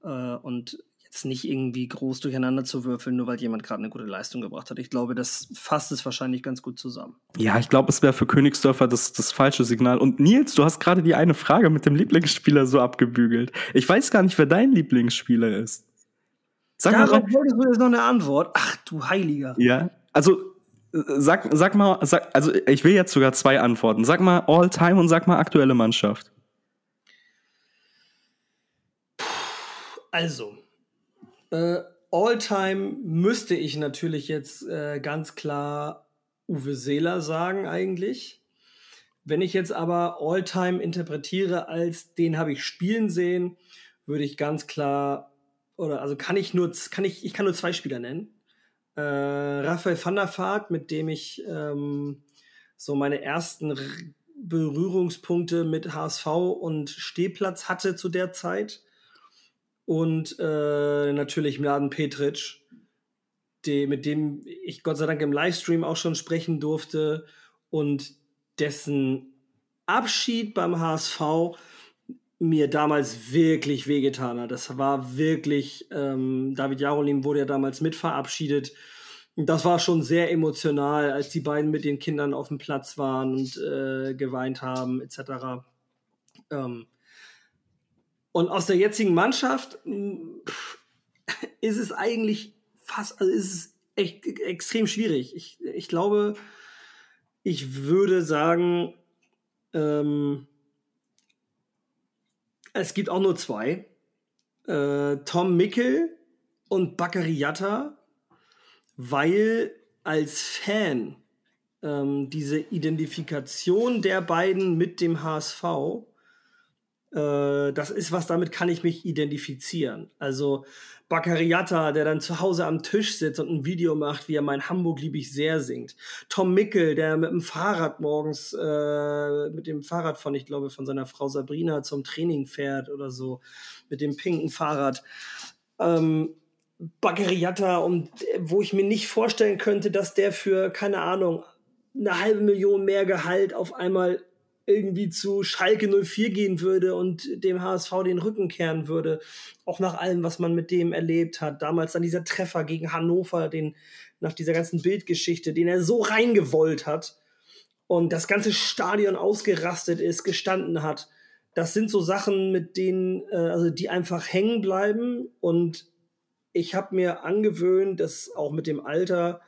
Äh, und jetzt nicht irgendwie groß durcheinander zu würfeln, nur weil jemand gerade eine gute Leistung gebracht hat. Ich glaube, das fasst es wahrscheinlich ganz gut zusammen. Ja, ich glaube, es wäre für Königsdörfer das, das falsche Signal. Und Nils, du hast gerade die eine Frage mit dem Lieblingsspieler so abgebügelt. Ich weiß gar nicht, wer dein Lieblingsspieler ist. Sag Darauf mal, wolltest du jetzt noch eine Antwort. Ach du Heiliger. Ja, also sag, sag mal, sag, also ich will jetzt sogar zwei Antworten. Sag mal All-Time und sag mal aktuelle Mannschaft. Also, äh, All-Time müsste ich natürlich jetzt äh, ganz klar Uwe Seeler sagen eigentlich. Wenn ich jetzt aber All-Time interpretiere als den habe ich spielen sehen, würde ich ganz klar oder also kann ich nur kann ich ich kann nur zwei Spieler nennen äh, Raphael van der Vaart, mit dem ich ähm, so meine ersten R Berührungspunkte mit HSV und Stehplatz hatte zu der Zeit. Und äh, natürlich Mladen Petric, die, mit dem ich Gott sei Dank im Livestream auch schon sprechen durfte und dessen Abschied beim HSV mir damals wirklich wehgetan hat. Das war wirklich, ähm, David Jarolim wurde ja damals mit verabschiedet. Das war schon sehr emotional, als die beiden mit den Kindern auf dem Platz waren und äh, geweint haben, etc. Ähm, und aus der jetzigen Mannschaft pff, ist es eigentlich fast, also ist es echt extrem schwierig. Ich, ich glaube, ich würde sagen, ähm, es gibt auch nur zwei. Äh, Tom Mickel und Bakary Yatta, weil als Fan ähm, diese Identifikation der beiden mit dem HSV, äh, das ist was, damit kann ich mich identifizieren. Also Baccariata, der dann zu Hause am Tisch sitzt und ein Video macht, wie er mein Hamburg lieb ich sehr singt. Tom Mickel, der mit dem Fahrrad morgens, äh, mit dem Fahrrad von, ich glaube, von seiner Frau Sabrina zum Training fährt oder so, mit dem pinken Fahrrad. Ähm, Baccariata, und wo ich mir nicht vorstellen könnte, dass der für, keine Ahnung, eine halbe Million mehr Gehalt auf einmal irgendwie zu Schalke 04 gehen würde und dem HSV den Rücken kehren würde. Auch nach allem, was man mit dem erlebt hat. Damals dann dieser Treffer gegen Hannover, den, nach dieser ganzen Bildgeschichte, den er so reingewollt hat und das ganze Stadion ausgerastet ist, gestanden hat. Das sind so Sachen, mit denen, äh, also die einfach hängen bleiben. Und ich habe mir angewöhnt, dass auch mit dem Alter,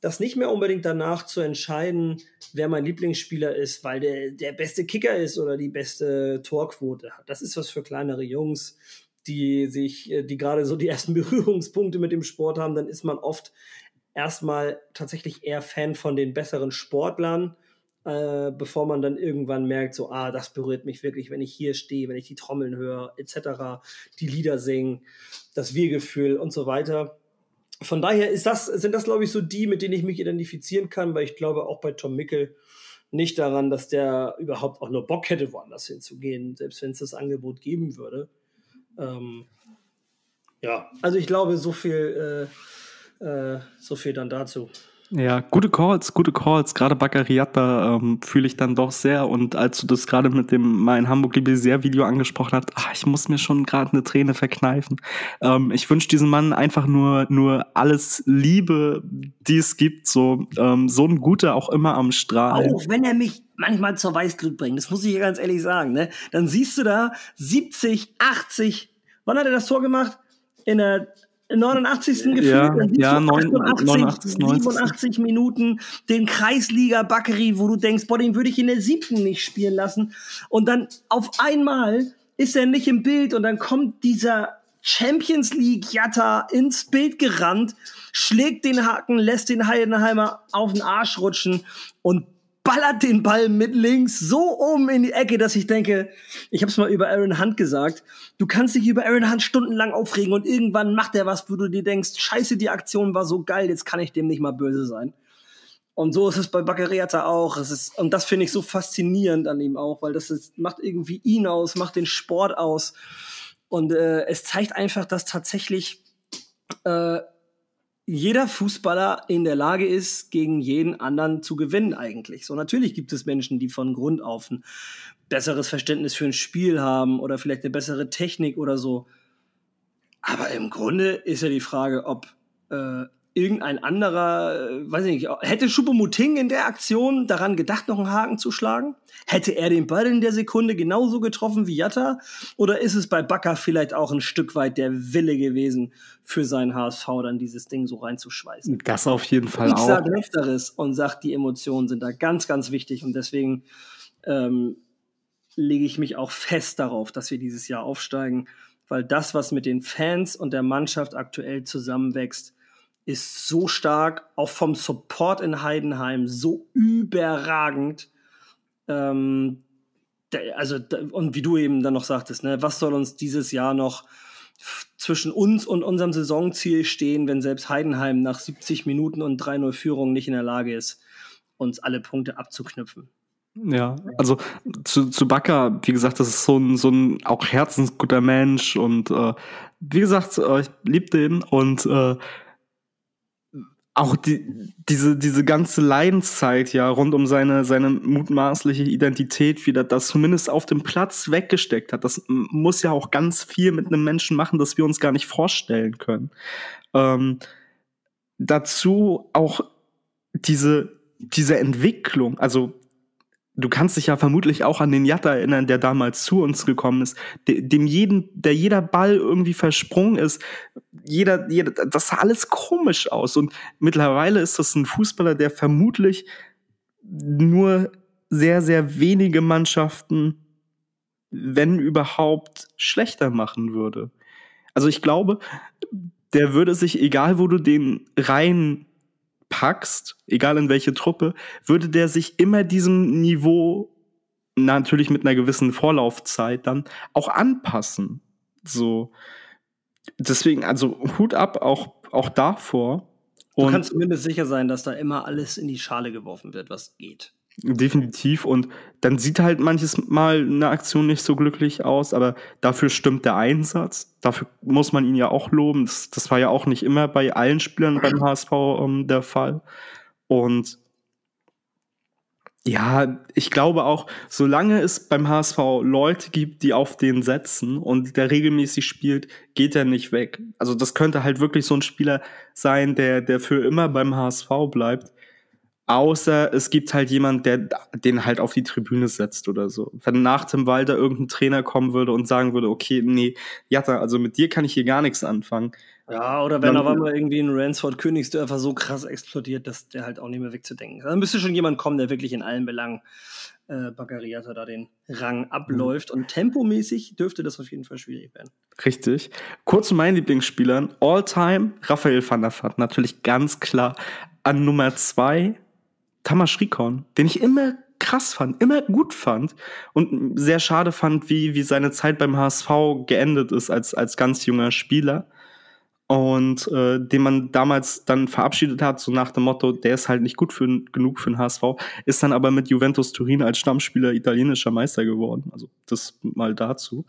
das nicht mehr unbedingt danach zu entscheiden, wer mein Lieblingsspieler ist, weil der der beste Kicker ist oder die beste Torquote hat. Das ist was für kleinere Jungs, die sich, äh, die gerade so die ersten Berührungspunkte mit dem Sport haben. Dann ist man oft erstmal tatsächlich eher Fan von den besseren Sportlern, äh, bevor man dann irgendwann merkt, so, ah, das berührt mich wirklich, wenn ich hier stehe, wenn ich die Trommeln höre, etc., die Lieder singen, das Wir-Gefühl und so weiter von daher ist das, sind das, glaube ich, so die, mit denen ich mich identifizieren kann, weil ich glaube auch bei Tom Mickel nicht daran, dass der überhaupt auch nur Bock hätte, woanders hinzugehen, selbst wenn es das Angebot geben würde. Ähm, ja, also ich glaube, so viel, äh, äh, so viel dann dazu. Ja, gute Calls, gute Calls. Gerade Baccariata ähm, fühle ich dann doch sehr. Und als du das gerade mit dem mein Hamburg Liebe sehr Video angesprochen hast, ach, ich muss mir schon gerade eine Träne verkneifen. Ähm, ich wünsche diesem Mann einfach nur nur alles Liebe, die es gibt. So ähm, so ein guter auch immer am Strahl. Auch wenn er mich manchmal zur Weißglut bringt, das muss ich hier ganz ehrlich sagen. Ne? Dann siehst du da 70, 80. Wann hat er das Tor gemacht? In der 89. gefühlt, Ja, dann ja, du neun- 88, 89, 90. 87 Minuten den Kreisliga Bakkeri, wo du denkst, boah, den würde ich in der siebten nicht spielen lassen. Und dann auf einmal ist er nicht im Bild und dann kommt dieser Champions League Jatta ins Bild gerannt, schlägt den Haken, lässt den Heidenheimer auf den Arsch rutschen und ballert den Ball mit links so um in die Ecke, dass ich denke, ich habe es mal über Aaron Hunt gesagt, du kannst dich über Aaron Hunt stundenlang aufregen und irgendwann macht er was, wo du dir denkst, scheiße, die Aktion war so geil, jetzt kann ich dem nicht mal böse sein. Und so ist es bei Baccariata auch. Es ist, und das finde ich so faszinierend an ihm auch, weil das ist, macht irgendwie ihn aus, macht den Sport aus. Und äh, es zeigt einfach, dass tatsächlich äh, jeder Fußballer in der Lage ist, gegen jeden anderen zu gewinnen eigentlich. So natürlich gibt es Menschen, die von Grund auf ein besseres Verständnis für ein Spiel haben oder vielleicht eine bessere Technik oder so. Aber im Grunde ist ja die Frage, ob äh, irgendein anderer, äh, weiß ich nicht, hätte Schuppomoting in der Aktion daran gedacht, noch einen Haken zu schlagen? Hätte er den Ball in der Sekunde genauso getroffen wie Jatta? Oder ist es bei Bakker vielleicht auch ein Stück weit der Wille gewesen, für seinen HSV dann dieses Ding so reinzuschweißen? Das auf jeden Fall Ich auch. sage Letzteres und sage, die Emotionen sind da ganz, ganz wichtig und deswegen ähm, lege ich mich auch fest darauf, dass wir dieses Jahr aufsteigen, weil das, was mit den Fans und der Mannschaft aktuell zusammenwächst, ist so stark, auch vom Support in Heidenheim so überragend. Ähm, also, und wie du eben dann noch sagtest, ne, was soll uns dieses Jahr noch zwischen uns und unserem Saisonziel stehen, wenn selbst Heidenheim nach 70 Minuten und 3-0 Führung nicht in der Lage ist, uns alle Punkte abzuknüpfen. Ja, also zu, zu Bakker, wie gesagt, das ist so ein, so ein auch herzensguter Mensch und äh, wie gesagt, äh, ich liebe den und äh, auch die, diese, diese ganze Leidenszeit ja rund um seine, seine mutmaßliche Identität, wie der das zumindest auf dem Platz weggesteckt hat, das muss ja auch ganz viel mit einem Menschen machen, das wir uns gar nicht vorstellen können. Ähm, dazu auch diese, diese Entwicklung, also du kannst dich ja vermutlich auch an den Jatta erinnern, der damals zu uns gekommen ist, de- dem jeden, der jeder Ball irgendwie versprungen ist, jeder, jeder, das sah alles komisch aus. Und mittlerweile ist das ein Fußballer, der vermutlich nur sehr, sehr wenige Mannschaften, wenn überhaupt, schlechter machen würde. Also ich glaube, der würde sich, egal wo du den rein packst, egal in welche Truppe, würde der sich immer diesem Niveau, natürlich mit einer gewissen Vorlaufzeit dann, auch anpassen. So. Deswegen, also Hut ab auch, auch davor. Du Und kannst zumindest sicher sein, dass da immer alles in die Schale geworfen wird, was geht. Definitiv. Und dann sieht halt manches Mal eine Aktion nicht so glücklich aus, aber dafür stimmt der Einsatz. Dafür muss man ihn ja auch loben. Das, das war ja auch nicht immer bei allen Spielern beim HSV ähm, der Fall. Und ja, ich glaube auch, solange es beim HSV Leute gibt, die auf den setzen und der regelmäßig spielt, geht er nicht weg. Also das könnte halt wirklich so ein Spieler sein, der, der für immer beim HSV bleibt. Außer es gibt halt jemand, der den halt auf die Tribüne setzt oder so. Wenn nach dem Walter irgendein Trainer kommen würde und sagen würde, okay, nee, Jatta, also mit dir kann ich hier gar nichts anfangen. Ja, oder wenn auf einmal irgendwie ein Ransford Königsdörfer so krass explodiert, dass der halt auch nicht mehr wegzudenken ist. Dann müsste schon jemand kommen, der wirklich in allen Belangen äh, Baccariata da den Rang abläuft. Und tempomäßig dürfte das auf jeden Fall schwierig werden. Richtig. Kurz zu meinen Lieblingsspielern. All-time Raphael van der Vaart. Natürlich ganz klar an Nummer zwei Tamas Rikon, den ich immer krass fand, immer gut fand und sehr schade fand, wie, wie seine Zeit beim HSV geendet ist als, als ganz junger Spieler. Und äh, den man damals dann verabschiedet hat, so nach dem Motto, der ist halt nicht gut für, genug für den HSV, ist dann aber mit Juventus Turin als Stammspieler italienischer Meister geworden. Also das mal dazu.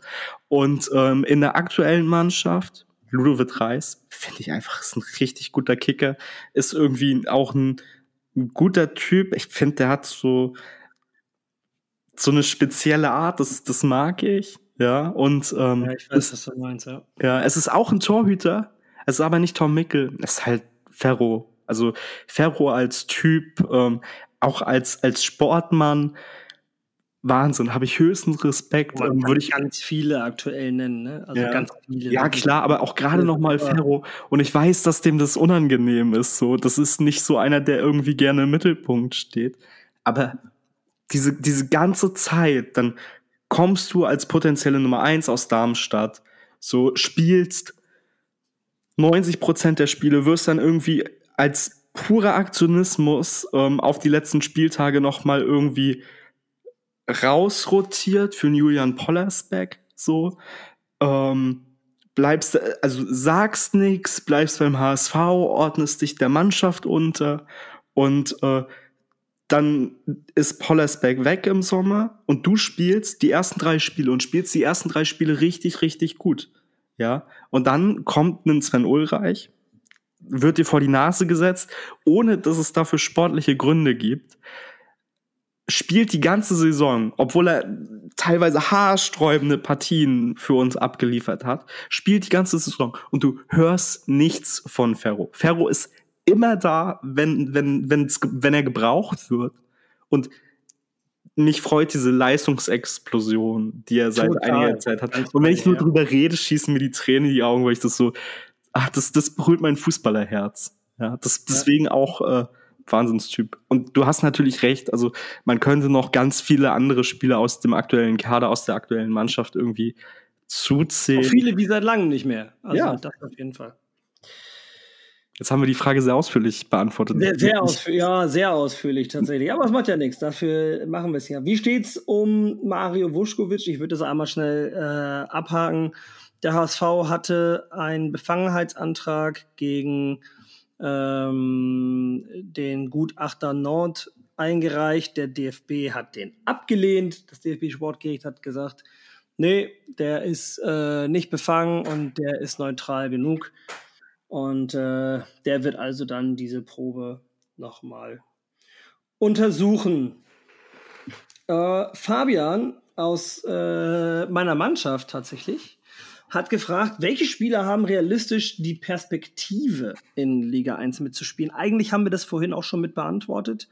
Und ähm, in der aktuellen Mannschaft, Ludovic Reis, finde ich einfach, ist ein richtig guter Kicker, ist irgendwie auch ein, ein guter Typ. Ich finde, der hat so, so eine spezielle Art, das, das mag ich. Ja, und ähm, Ja, ich weiß, was du meinst, ja. ja, es ist auch ein Torhüter. Es ist aber nicht Tom Mickel. Es ist halt Ferro. Also Ferro als Typ, ähm, auch als, als Sportmann. Wahnsinn, habe ich höchsten Respekt. Man ähm, würde ich ganz viele aktuell nennen, ne? Also ja. ganz viele. Ja, klar, aber auch gerade noch mal Ferro. Und ich weiß, dass dem das unangenehm ist. So, das ist nicht so einer, der irgendwie gerne im Mittelpunkt steht. Aber diese, diese ganze Zeit, dann kommst du als potenzielle Nummer eins aus Darmstadt, so spielst 90 Prozent der Spiele, wirst dann irgendwie als purer Aktionismus ähm, auf die letzten Spieltage noch mal irgendwie rausrotiert für Julian Pollersbeck, so. Ähm, bleibst, also sagst nix, bleibst beim HSV, ordnest dich der Mannschaft unter und äh, dann ist Pollersbeck weg im Sommer und du spielst die ersten drei Spiele und spielst die ersten drei Spiele richtig, richtig gut. Ja, und dann kommt ein Sven Ulreich, wird dir vor die Nase gesetzt, ohne dass es dafür sportliche Gründe gibt spielt die ganze Saison, obwohl er teilweise haarsträubende Partien für uns abgeliefert hat, spielt die ganze Saison und du hörst nichts von Ferro. Ferro ist immer da, wenn, wenn, wenn's, wenn er gebraucht wird. Und mich freut diese Leistungsexplosion, die er seit Total. einiger Zeit hat. Und wenn ich nur drüber rede, schießen mir die Tränen in die Augen, weil ich das so, ach, das, das berührt mein Fußballerherz. Ja, das, deswegen auch äh, Wahnsinnstyp. Und du hast natürlich recht, also man könnte noch ganz viele andere Spieler aus dem aktuellen Kader, aus der aktuellen Mannschaft irgendwie zuzählen. Auch viele wie seit langem nicht mehr. Also ja. das auf jeden Fall. Jetzt haben wir die Frage sehr ausführlich beantwortet. Sehr, sehr ausführlich, ja, sehr ausführlich tatsächlich. Aber es macht ja nichts. Dafür machen wir es ja. Wie steht's um Mario Vuskovic? Ich würde das einmal schnell äh, abhaken. Der HSV hatte einen Befangenheitsantrag gegen ähm, den Gutachter Nord eingereicht. Der DFB hat den abgelehnt. Das DFB Sportgericht hat gesagt, nee, der ist äh, nicht befangen und der ist neutral genug. Und äh, der wird also dann diese Probe nochmal untersuchen. Äh, Fabian aus äh, meiner Mannschaft tatsächlich hat gefragt, welche Spieler haben realistisch die Perspektive in Liga 1 mitzuspielen? Eigentlich haben wir das vorhin auch schon mit beantwortet.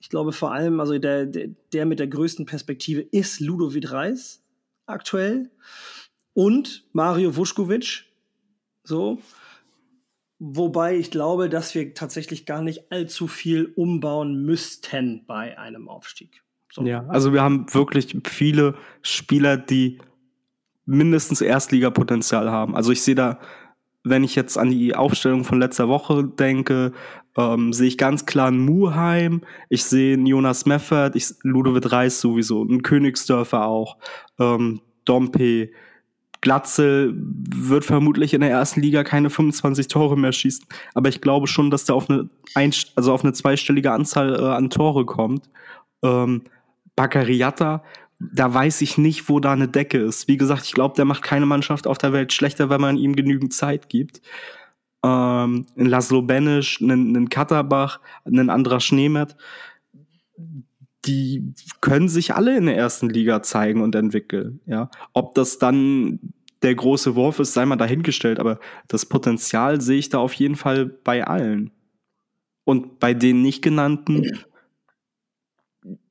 Ich glaube vor allem, also der, der, der mit der größten Perspektive ist Ludovic Reis aktuell und Mario Vuskovic. So. Wobei ich glaube, dass wir tatsächlich gar nicht allzu viel umbauen müssten bei einem Aufstieg. So. Ja, also wir haben wirklich viele Spieler, die mindestens Erstligapotenzial haben. Also ich sehe da, wenn ich jetzt an die Aufstellung von letzter Woche denke, ähm, sehe ich ganz klar einen Muheim, ich sehe einen Jonas Meffert, ich, Ludovic Reis sowieso, einen Königsdörfer auch, ähm, Dompe, Glatzel wird vermutlich in der ersten Liga keine 25 Tore mehr schießen, aber ich glaube schon, dass der auf eine, ein, also auf eine zweistellige Anzahl äh, an Tore kommt. Ähm, Baccariata da weiß ich nicht, wo da eine Decke ist. Wie gesagt, ich glaube, der macht keine Mannschaft auf der Welt schlechter, wenn man ihm genügend Zeit gibt. Ähm, ein Laszlo Benisch, einen, einen Katterbach, einen anderer Schneemet, die können sich alle in der ersten Liga zeigen und entwickeln. Ja, ob das dann der große Wurf ist, sei mal dahingestellt, aber das Potenzial sehe ich da auf jeden Fall bei allen. Und bei den nicht genannten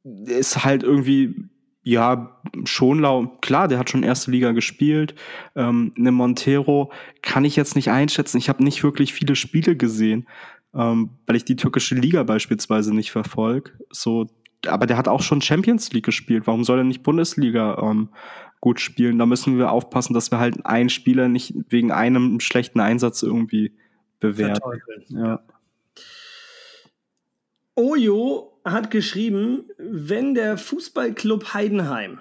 ist halt irgendwie ja, Schonlau, klar, der hat schon erste Liga gespielt. Ähm, eine Montero kann ich jetzt nicht einschätzen. Ich habe nicht wirklich viele Spiele gesehen, ähm, weil ich die türkische Liga beispielsweise nicht verfolge. So, aber der hat auch schon Champions League gespielt. Warum soll er nicht Bundesliga ähm, gut spielen? Da müssen wir aufpassen, dass wir halt einen Spieler nicht wegen einem schlechten Einsatz irgendwie bewerten. Ja. Ojo hat geschrieben, wenn der Fußballclub Heidenheim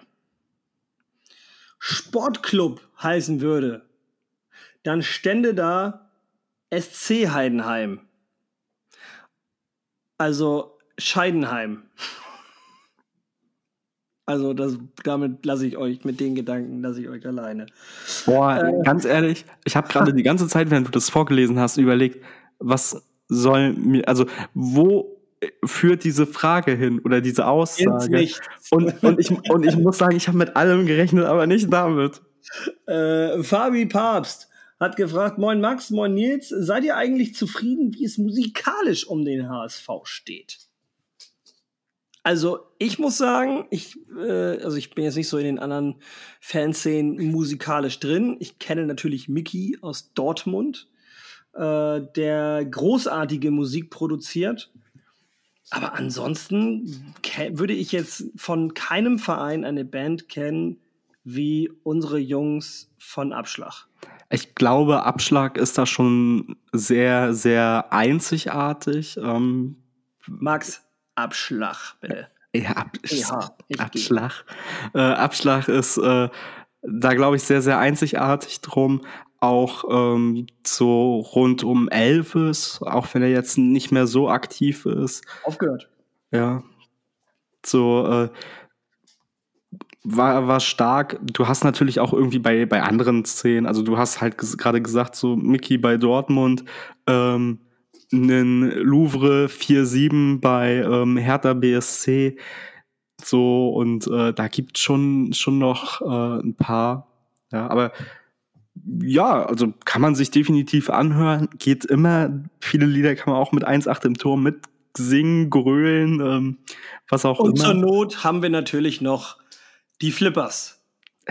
Sportclub heißen würde, dann stände da SC Heidenheim. Also Scheidenheim. Also das, damit lasse ich euch, mit den Gedanken lasse ich euch alleine. Boah, äh, ganz ehrlich, ich habe gerade die ganze Zeit, während du das vorgelesen hast, überlegt, was soll mir, also wo führt diese Frage hin oder diese Aussage. Und, und, ich, und ich muss sagen, ich habe mit allem gerechnet, aber nicht damit. Äh, Fabi Papst hat gefragt, moin Max, moin Nils, seid ihr eigentlich zufrieden, wie es musikalisch um den HSV steht? Also ich muss sagen, ich, äh, also ich bin jetzt nicht so in den anderen Fanszenen musikalisch drin. Ich kenne natürlich Mickey aus Dortmund, äh, der großartige Musik produziert. Aber ansonsten würde ich jetzt von keinem Verein eine Band kennen wie unsere Jungs von Abschlag. Ich glaube, Abschlag ist da schon sehr, sehr einzigartig. Ähm, Max, Abschlag, bitte. Ja, Ab ja Abschlag. Äh, Abschlag ist äh, da, glaube ich, sehr, sehr einzigartig drum. Auch ähm, so rund um Elvis, auch wenn er jetzt nicht mehr so aktiv ist. Aufgehört. Ja. So, äh, war, war stark. Du hast natürlich auch irgendwie bei, bei anderen Szenen, also du hast halt gerade gesagt, so Mickey bei Dortmund, ähm, einen Louvre 4-7 bei ähm, Hertha BSC. So, und äh, da gibt schon, schon noch äh, ein paar. Ja, aber ja, also kann man sich definitiv anhören. Geht immer. Viele Lieder kann man auch mit 1-8 im Tor mitsingen, grölen, ähm, was auch und immer. Und zur Not haben wir natürlich noch die Flippers.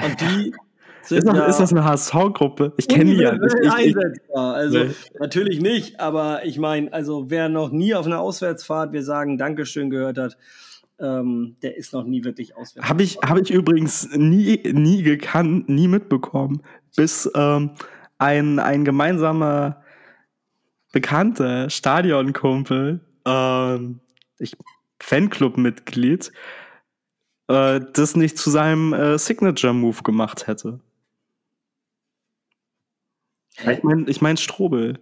Und die ist, das, ja ist das eine HSV-Gruppe? Ich kenne die ja nicht. Ich, ich, also nee. natürlich nicht, aber ich meine, also wer noch nie auf einer Auswärtsfahrt, wir sagen Dankeschön gehört hat, ähm, der ist noch nie wirklich auswärts. Habe ich, hab ich übrigens nie, nie gekannt, nie mitbekommen, bis ähm, ein, ein gemeinsamer Bekannter, Stadionkumpel, ähm, Fanclub-Mitglied, äh, das nicht zu seinem äh, Signature-Move gemacht hätte. Hä? Ich meine ich mein Strobel.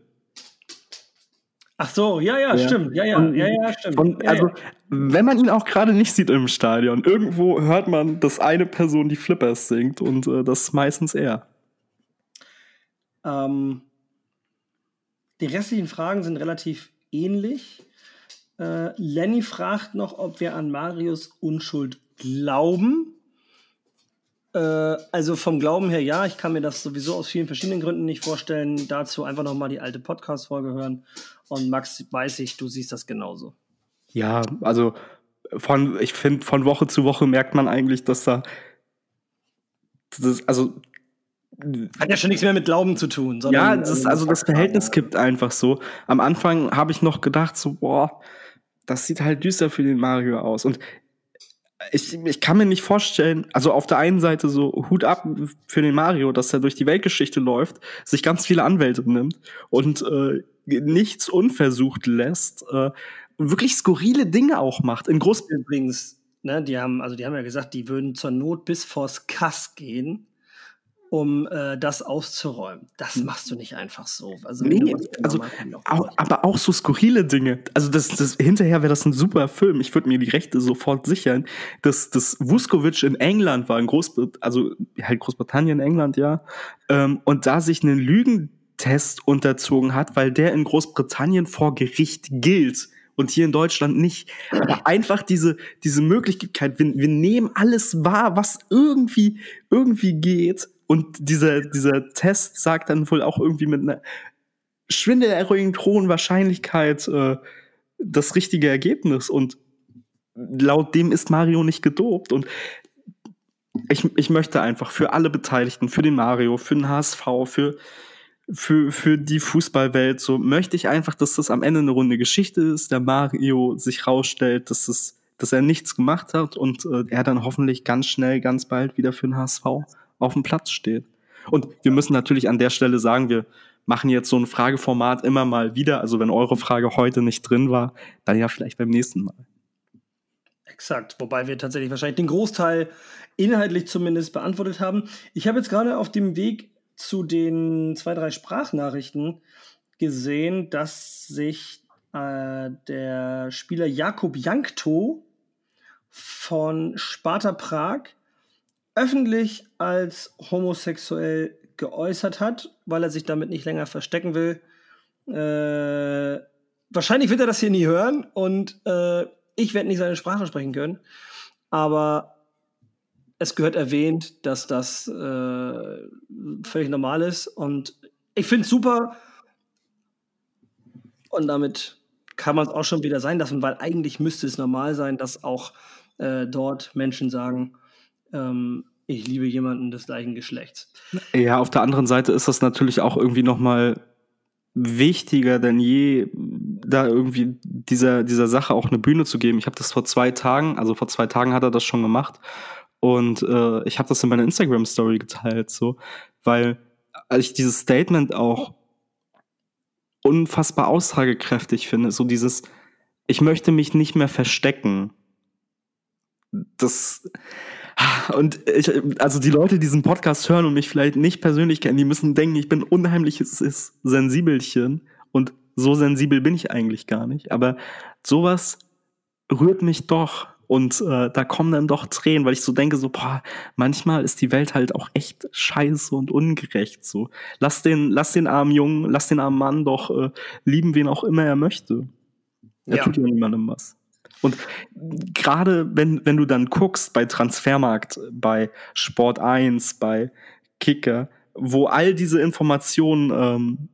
Ach so, ja, ja, ja. stimmt. Ja, ja, und, ja, ja, stimmt. Und ja, also, ja. wenn man ihn auch gerade nicht sieht im Stadion, irgendwo hört man, dass eine Person die Flippers singt und äh, das ist meistens er. Ähm, die restlichen Fragen sind relativ ähnlich. Äh, Lenny fragt noch, ob wir an Marius Unschuld glauben. Äh, also vom Glauben her ja, ich kann mir das sowieso aus vielen verschiedenen Gründen nicht vorstellen. Dazu einfach nochmal die alte Podcast-Folge hören. Und Max, weiß ich, du siehst das genauso. Ja, also von, ich finde, von Woche zu Woche merkt man eigentlich, dass da, das, also hat ja schon nichts mehr mit Glauben zu tun. ja, das, also das Verhältnis kippt einfach so. Am Anfang habe ich noch gedacht, so, boah, das sieht halt düster für den Mario aus. Und ich, ich kann mir nicht vorstellen, also auf der einen Seite so Hut ab für den Mario, dass er durch die Weltgeschichte läuft, sich ganz viele Anwälte nimmt und äh, nichts unversucht lässt, äh, wirklich skurrile Dinge auch macht. In Groß übrigens, ne, die haben, also die haben ja gesagt, die würden zur Not bis vors Kass gehen, um äh, das auszuräumen. Das hm. machst du nicht einfach so. Also, nee, also auch, aber auch so skurrile Dinge. Also das, das hinterher wäre das ein super Film. Ich würde mir die Rechte sofort sichern. Dass das Vuskovic in England war, in Großbritannien, also halt Großbritannien, England, ja, ähm, und da sich einen Lügentest unterzogen hat, weil der in Großbritannien vor Gericht gilt und hier in Deutschland nicht. Aber einfach diese, diese Möglichkeit, wir, wir nehmen alles wahr, was irgendwie, irgendwie geht und dieser, dieser Test sagt dann wohl auch irgendwie mit einer schwindelerregend hohen Wahrscheinlichkeit äh, das richtige Ergebnis. Und laut dem ist Mario nicht gedopt. Und ich, ich möchte einfach für alle Beteiligten, für den Mario, für den HSV, für, für, für die Fußballwelt, so möchte ich einfach, dass das am Ende eine runde Geschichte ist, der Mario sich rausstellt, dass es, dass er nichts gemacht hat und äh, er dann hoffentlich ganz schnell, ganz bald wieder für den HSV auf dem Platz steht. Und wir müssen natürlich an der Stelle sagen, wir machen jetzt so ein Frageformat immer mal wieder. Also wenn eure Frage heute nicht drin war, dann ja vielleicht beim nächsten Mal. Exakt, wobei wir tatsächlich wahrscheinlich den Großteil inhaltlich zumindest beantwortet haben. Ich habe jetzt gerade auf dem Weg zu den zwei, drei Sprachnachrichten gesehen, dass sich äh, der Spieler Jakub Jankto von Sparta Prag öffentlich als homosexuell geäußert hat, weil er sich damit nicht länger verstecken will. Äh, wahrscheinlich wird er das hier nie hören und äh, ich werde nicht seine Sprache sprechen können. Aber es gehört erwähnt, dass das äh, völlig normal ist und ich finde es super. Und damit kann man es auch schon wieder sein lassen, weil eigentlich müsste es normal sein, dass auch äh, dort Menschen sagen, ähm, ich liebe jemanden des gleichen Geschlechts. Ja, auf der anderen Seite ist das natürlich auch irgendwie nochmal wichtiger denn je, da irgendwie dieser, dieser Sache auch eine Bühne zu geben. Ich habe das vor zwei Tagen, also vor zwei Tagen hat er das schon gemacht und äh, ich habe das in meiner Instagram-Story geteilt, so, weil ich dieses Statement auch unfassbar aussagekräftig finde. So dieses, ich möchte mich nicht mehr verstecken. Das, und ich, also die Leute, die diesen Podcast hören und mich vielleicht nicht persönlich kennen, die müssen denken, ich bin unheimliches Sensibelchen und so sensibel bin ich eigentlich gar nicht. Aber sowas rührt mich doch. Und äh, da kommen dann doch Tränen, weil ich so denke, so, boah, manchmal ist die Welt halt auch echt scheiße und ungerecht. So, lass den, lass den armen Jungen, lass den armen Mann doch äh, lieben, wen auch immer er möchte. Er ja. tut ja niemandem was. Und gerade wenn, wenn du dann guckst bei Transfermarkt, bei Sport 1, bei Kicker, wo all diese Informationen, ähm,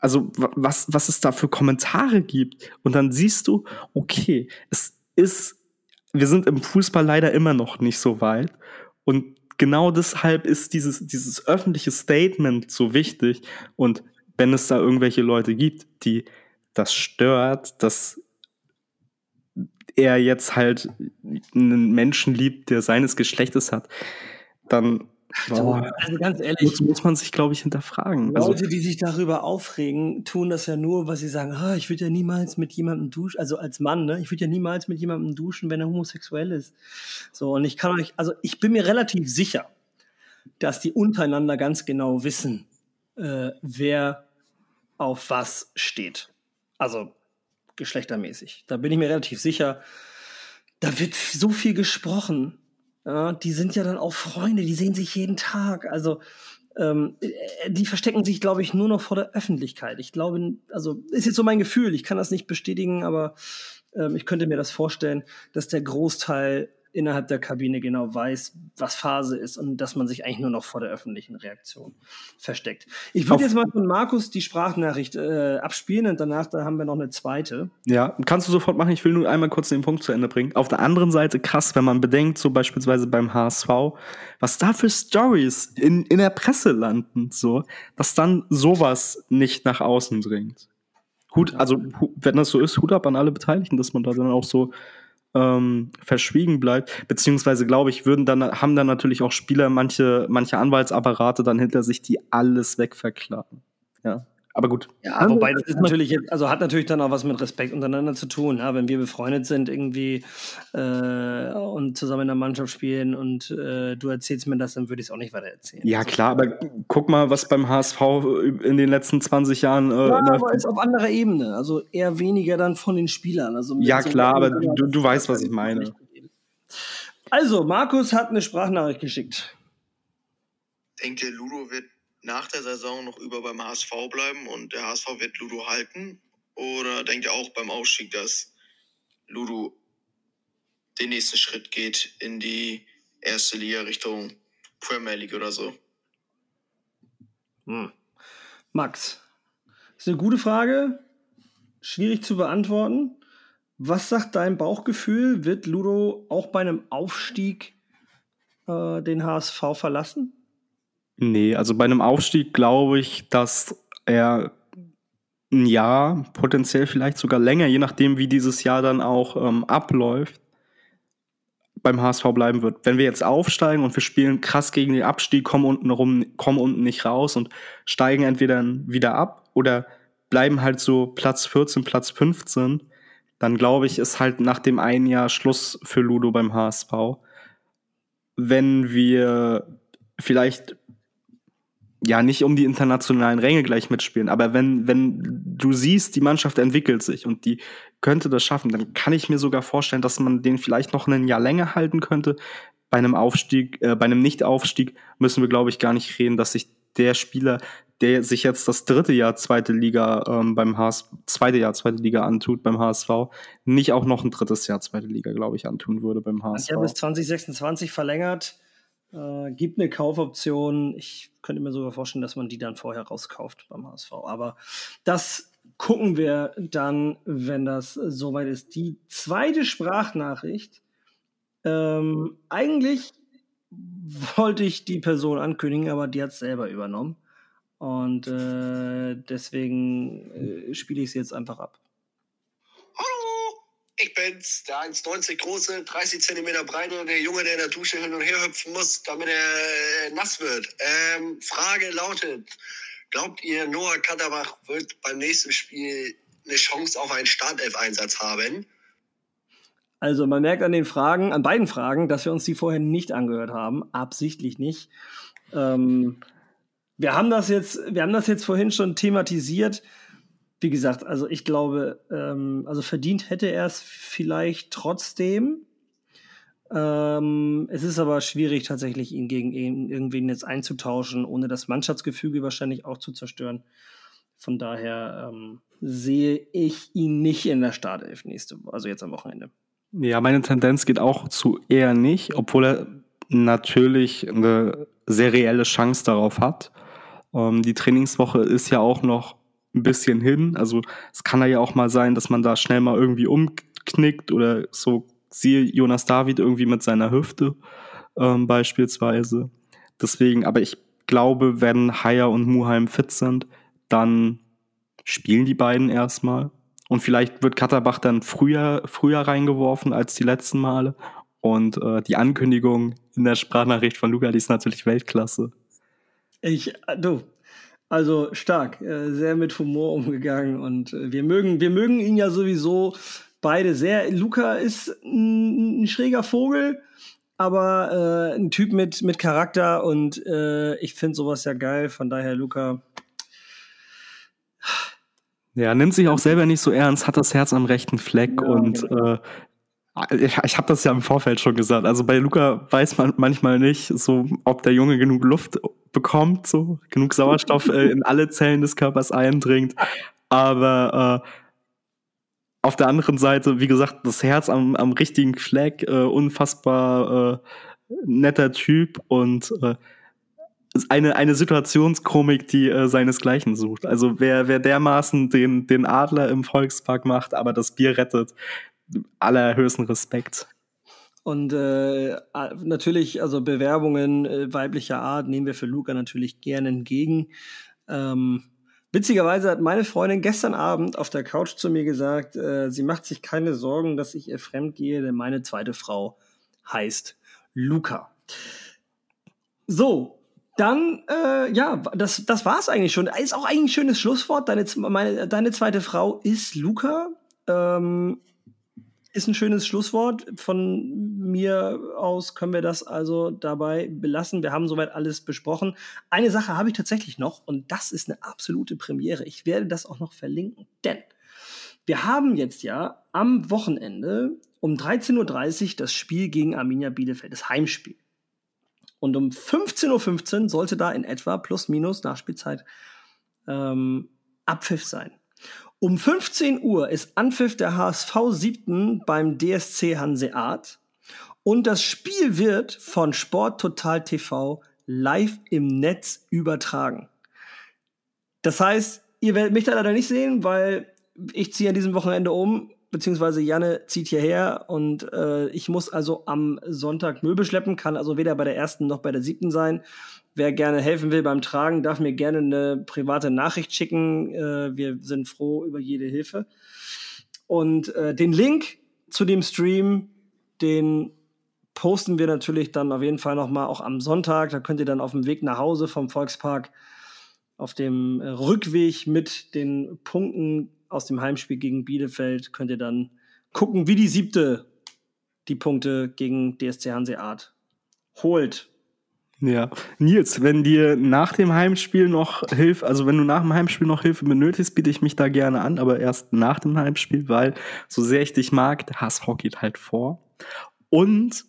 also was, was es da für Kommentare gibt, und dann siehst du, okay, es ist wir sind im Fußball leider immer noch nicht so weit. Und genau deshalb ist dieses, dieses öffentliche Statement so wichtig. Und wenn es da irgendwelche Leute gibt, die das stört, dass er jetzt halt einen Menschen liebt, der seines Geschlechtes hat, dann Boah. Also ganz ehrlich. Muss, muss man sich, glaube ich, hinterfragen. Also Leute, also, die sich darüber aufregen, tun das ja nur, weil sie sagen, ah, ich würde ja niemals mit jemandem duschen, also als Mann, ne? Ich würde ja niemals mit jemandem duschen, wenn er homosexuell ist. So, und ich kann euch, also ich bin mir relativ sicher, dass die untereinander ganz genau wissen, äh, wer auf was steht. Also geschlechtermäßig. Da bin ich mir relativ sicher. Da wird so viel gesprochen ja, die sind ja dann auch Freunde, die sehen sich jeden Tag. Also ähm, äh, die verstecken sich, glaube ich, nur noch vor der Öffentlichkeit. Ich glaube, also ist jetzt so mein Gefühl, ich kann das nicht bestätigen, aber ähm, ich könnte mir das vorstellen, dass der Großteil innerhalb der Kabine genau weiß, was Phase ist und dass man sich eigentlich nur noch vor der öffentlichen Reaktion versteckt. Ich würde jetzt mal von Markus die Sprachnachricht äh, abspielen und danach da haben wir noch eine zweite. Ja, kannst du sofort machen. Ich will nur einmal kurz den Punkt zu Ende bringen. Auf der anderen Seite krass, wenn man bedenkt, so beispielsweise beim HSV, was da für Stories in, in der Presse landen, so, dass dann sowas nicht nach außen dringt. Hut, also wenn das so ist, Hut ab an alle Beteiligten, dass man da dann auch so ähm, verschwiegen bleibt. Beziehungsweise, glaube ich, würden dann, haben dann natürlich auch Spieler manche, manche Anwaltsapparate dann hinter sich, die alles wegverklagen. Ja. Aber gut. Ja, wobei das ist natürlich jetzt, also hat natürlich dann auch was mit Respekt untereinander zu tun. Ja? Wenn wir befreundet sind irgendwie äh, und zusammen in der Mannschaft spielen und äh, du erzählst mir das, dann würde ich es auch nicht weiter erzählen. Ja, also, klar, aber guck mal, was beim HSV in den letzten 20 Jahren. Äh, ja, aber ist auf anderer Ebene. Also eher weniger dann von den Spielern. Also ja, so klar, aber du, du weißt, was ich meine. Also, Markus hat eine Sprachnachricht geschickt. Denkt ihr, Ludo wird nach der Saison noch über beim HSV bleiben und der HSV wird Ludo halten? Oder denkt ihr auch beim Ausstieg, dass Ludo den nächsten Schritt geht in die erste Liga Richtung Premier League oder so? Hm. Max, ist eine gute Frage, schwierig zu beantworten. Was sagt dein Bauchgefühl? Wird Ludo auch bei einem Aufstieg äh, den HSV verlassen? Nee, also bei einem Aufstieg glaube ich, dass er ein Jahr, potenziell vielleicht sogar länger, je nachdem, wie dieses Jahr dann auch ähm, abläuft, beim HSV bleiben wird. Wenn wir jetzt aufsteigen und wir spielen krass gegen den Abstieg, kommen unten rum, kommen unten nicht raus und steigen entweder wieder ab oder bleiben halt so Platz 14, Platz 15, dann glaube ich, ist halt nach dem einen Jahr Schluss für Ludo beim HSV. Wenn wir vielleicht ja nicht um die internationalen Ränge gleich mitspielen, aber wenn, wenn du siehst, die Mannschaft entwickelt sich und die könnte das schaffen, dann kann ich mir sogar vorstellen, dass man den vielleicht noch ein Jahr länger halten könnte. Bei einem Aufstieg, äh, bei einem Nicht-Aufstieg müssen wir, glaube ich, gar nicht reden, dass sich der Spieler, der sich jetzt das dritte Jahr zweite Liga ähm, beim HSV, zweite Jahr zweite Liga antut beim HSV, nicht auch noch ein drittes Jahr zweite Liga, glaube ich, antun würde beim HSV. Er bis 2026 verlängert äh, gibt eine Kaufoption. Ich könnte mir sogar vorstellen, dass man die dann vorher rauskauft beim HSV. Aber das gucken wir dann, wenn das soweit ist. Die zweite Sprachnachricht. Ähm, eigentlich wollte ich die Person ankündigen, aber die hat es selber übernommen. Und äh, deswegen äh, spiele ich sie jetzt einfach ab. Ich bin's, der 1,90 große, 30 Zentimeter breite, der Junge, der in der Dusche hin und her hüpfen muss, damit er äh, nass wird. Ähm, Frage lautet, glaubt ihr, Noah Katterbach wird beim nächsten Spiel eine Chance auf einen Startelf-Einsatz haben? Also man merkt an den Fragen, an beiden Fragen, dass wir uns die vorher nicht angehört haben, absichtlich nicht. Ähm, wir haben das jetzt, wir haben das jetzt vorhin schon thematisiert. Wie gesagt, also ich glaube, ähm, also verdient hätte er es vielleicht trotzdem. Ähm, es ist aber schwierig, tatsächlich ihn gegen ihn, irgendwen jetzt einzutauschen, ohne das Mannschaftsgefüge wahrscheinlich auch zu zerstören. Von daher ähm, sehe ich ihn nicht in der Startelf nächste, also jetzt am Wochenende. Ja, meine Tendenz geht auch zu eher nicht, obwohl er natürlich eine sehr reelle Chance darauf hat. Ähm, die Trainingswoche ist ja auch noch ein bisschen hin. Also es kann ja auch mal sein, dass man da schnell mal irgendwie umknickt oder so siehe Jonas David irgendwie mit seiner Hüfte ähm, beispielsweise. Deswegen, aber ich glaube, wenn Haya und Muheim fit sind, dann spielen die beiden erstmal. Und vielleicht wird Katterbach dann früher, früher reingeworfen als die letzten Male. Und äh, die Ankündigung in der Sprachnachricht von Luca, die ist natürlich Weltklasse. Ich, du, also stark, äh, sehr mit Humor umgegangen und äh, wir mögen, wir mögen ihn ja sowieso beide sehr. Luca ist ein, ein schräger Vogel, aber äh, ein Typ mit, mit Charakter und äh, ich finde sowas ja geil. Von daher, Luca, ja, nimmt sich auch selber nicht so ernst, hat das Herz am rechten Fleck ja, und genau. Ich, ich habe das ja im Vorfeld schon gesagt. Also bei Luca weiß man manchmal nicht, so ob der Junge genug Luft bekommt, so genug Sauerstoff äh, in alle Zellen des Körpers eindringt. Aber äh, auf der anderen Seite, wie gesagt, das Herz am, am richtigen Fleck, äh, unfassbar äh, netter Typ und äh, eine, eine Situationskomik, die äh, seinesgleichen sucht. Also wer, wer dermaßen den, den Adler im Volkspark macht, aber das Bier rettet, allerhöchsten Respekt. Und äh, natürlich, also Bewerbungen äh, weiblicher Art nehmen wir für Luca natürlich gerne entgegen. Ähm, witzigerweise hat meine Freundin gestern Abend auf der Couch zu mir gesagt, äh, sie macht sich keine Sorgen, dass ich ihr fremd gehe, denn meine zweite Frau heißt Luca. So, dann, äh, ja, das, das war es eigentlich schon. Ist auch eigentlich ein schönes Schlusswort. Deine, meine, deine zweite Frau ist Luca. Ähm, ist ein schönes Schlusswort. Von mir aus können wir das also dabei belassen. Wir haben soweit alles besprochen. Eine Sache habe ich tatsächlich noch und das ist eine absolute Premiere. Ich werde das auch noch verlinken, denn wir haben jetzt ja am Wochenende um 13.30 Uhr das Spiel gegen Arminia Bielefeld, das Heimspiel. Und um 15.15 Uhr sollte da in etwa plus minus Nachspielzeit ähm, Abpfiff sein. Um 15 Uhr ist Anpfiff der HSV 7. beim DSC Hanseat. Und das Spiel wird von Sport Total TV live im Netz übertragen. Das heißt, ihr werdet mich da leider nicht sehen, weil ich ziehe an diesem Wochenende um beziehungsweise Janne zieht hierher und äh, ich muss also am Sonntag Möbel schleppen, kann also weder bei der ersten noch bei der siebten sein. Wer gerne helfen will beim Tragen, darf mir gerne eine private Nachricht schicken. Äh, wir sind froh über jede Hilfe. Und äh, den Link zu dem Stream, den posten wir natürlich dann auf jeden Fall noch mal auch am Sonntag. Da könnt ihr dann auf dem Weg nach Hause vom Volkspark auf dem Rückweg mit den Punkten aus dem Heimspiel gegen Bielefeld könnt ihr dann gucken, wie die siebte die Punkte gegen DSC Hanseat holt. Ja, Nils, wenn dir nach dem Heimspiel noch Hilfe, also wenn du nach dem Heimspiel noch Hilfe benötigst, biete ich mich da gerne an, aber erst nach dem Heimspiel, weil so sehr ich dich mag, der geht halt vor. Und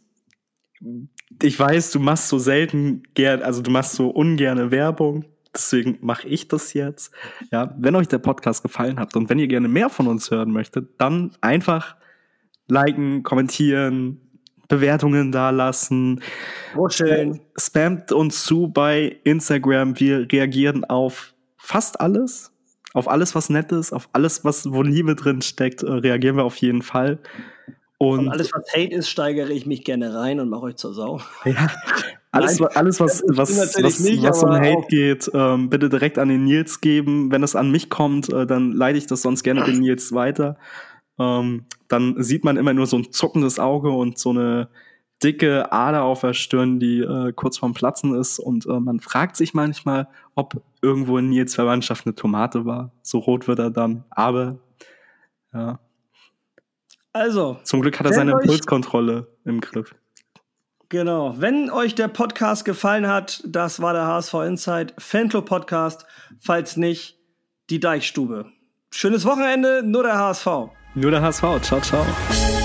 ich weiß, du machst so selten gern, also du machst so ungerne Werbung. Deswegen mache ich das jetzt. Ja, wenn euch der Podcast gefallen hat und wenn ihr gerne mehr von uns hören möchtet, dann einfach liken, kommentieren, Bewertungen dalassen. Wurscheln. Spamt uns zu bei Instagram. Wir reagieren auf fast alles. Auf alles, was nett ist, auf alles, was wo Liebe drin steckt, äh, reagieren wir auf jeden Fall. Und, Und alles, was Hate ist, steigere ich mich gerne rein und mache euch zur Sau. Ja, alles, Nein, alles was, was, was, nicht, was um Hate auch- geht, ähm, bitte direkt an den Nils geben. Wenn es an mich kommt, äh, dann leite ich das sonst gerne den Nils weiter. Ähm, dann sieht man immer nur so ein zuckendes Auge und so eine dicke Ader auf der Stirn, die äh, kurz vorm Platzen ist. Und äh, man fragt sich manchmal, ob irgendwo in Nils Verwandtschaft eine Tomate war. So rot wird er dann. Aber ja, Also, zum Glück hat er seine Impulskontrolle im Griff. Genau. Wenn euch der Podcast gefallen hat, das war der HSV Insight Fanclub Podcast. Falls nicht, die Deichstube. Schönes Wochenende, nur der HSV. Nur der HSV. Ciao, ciao.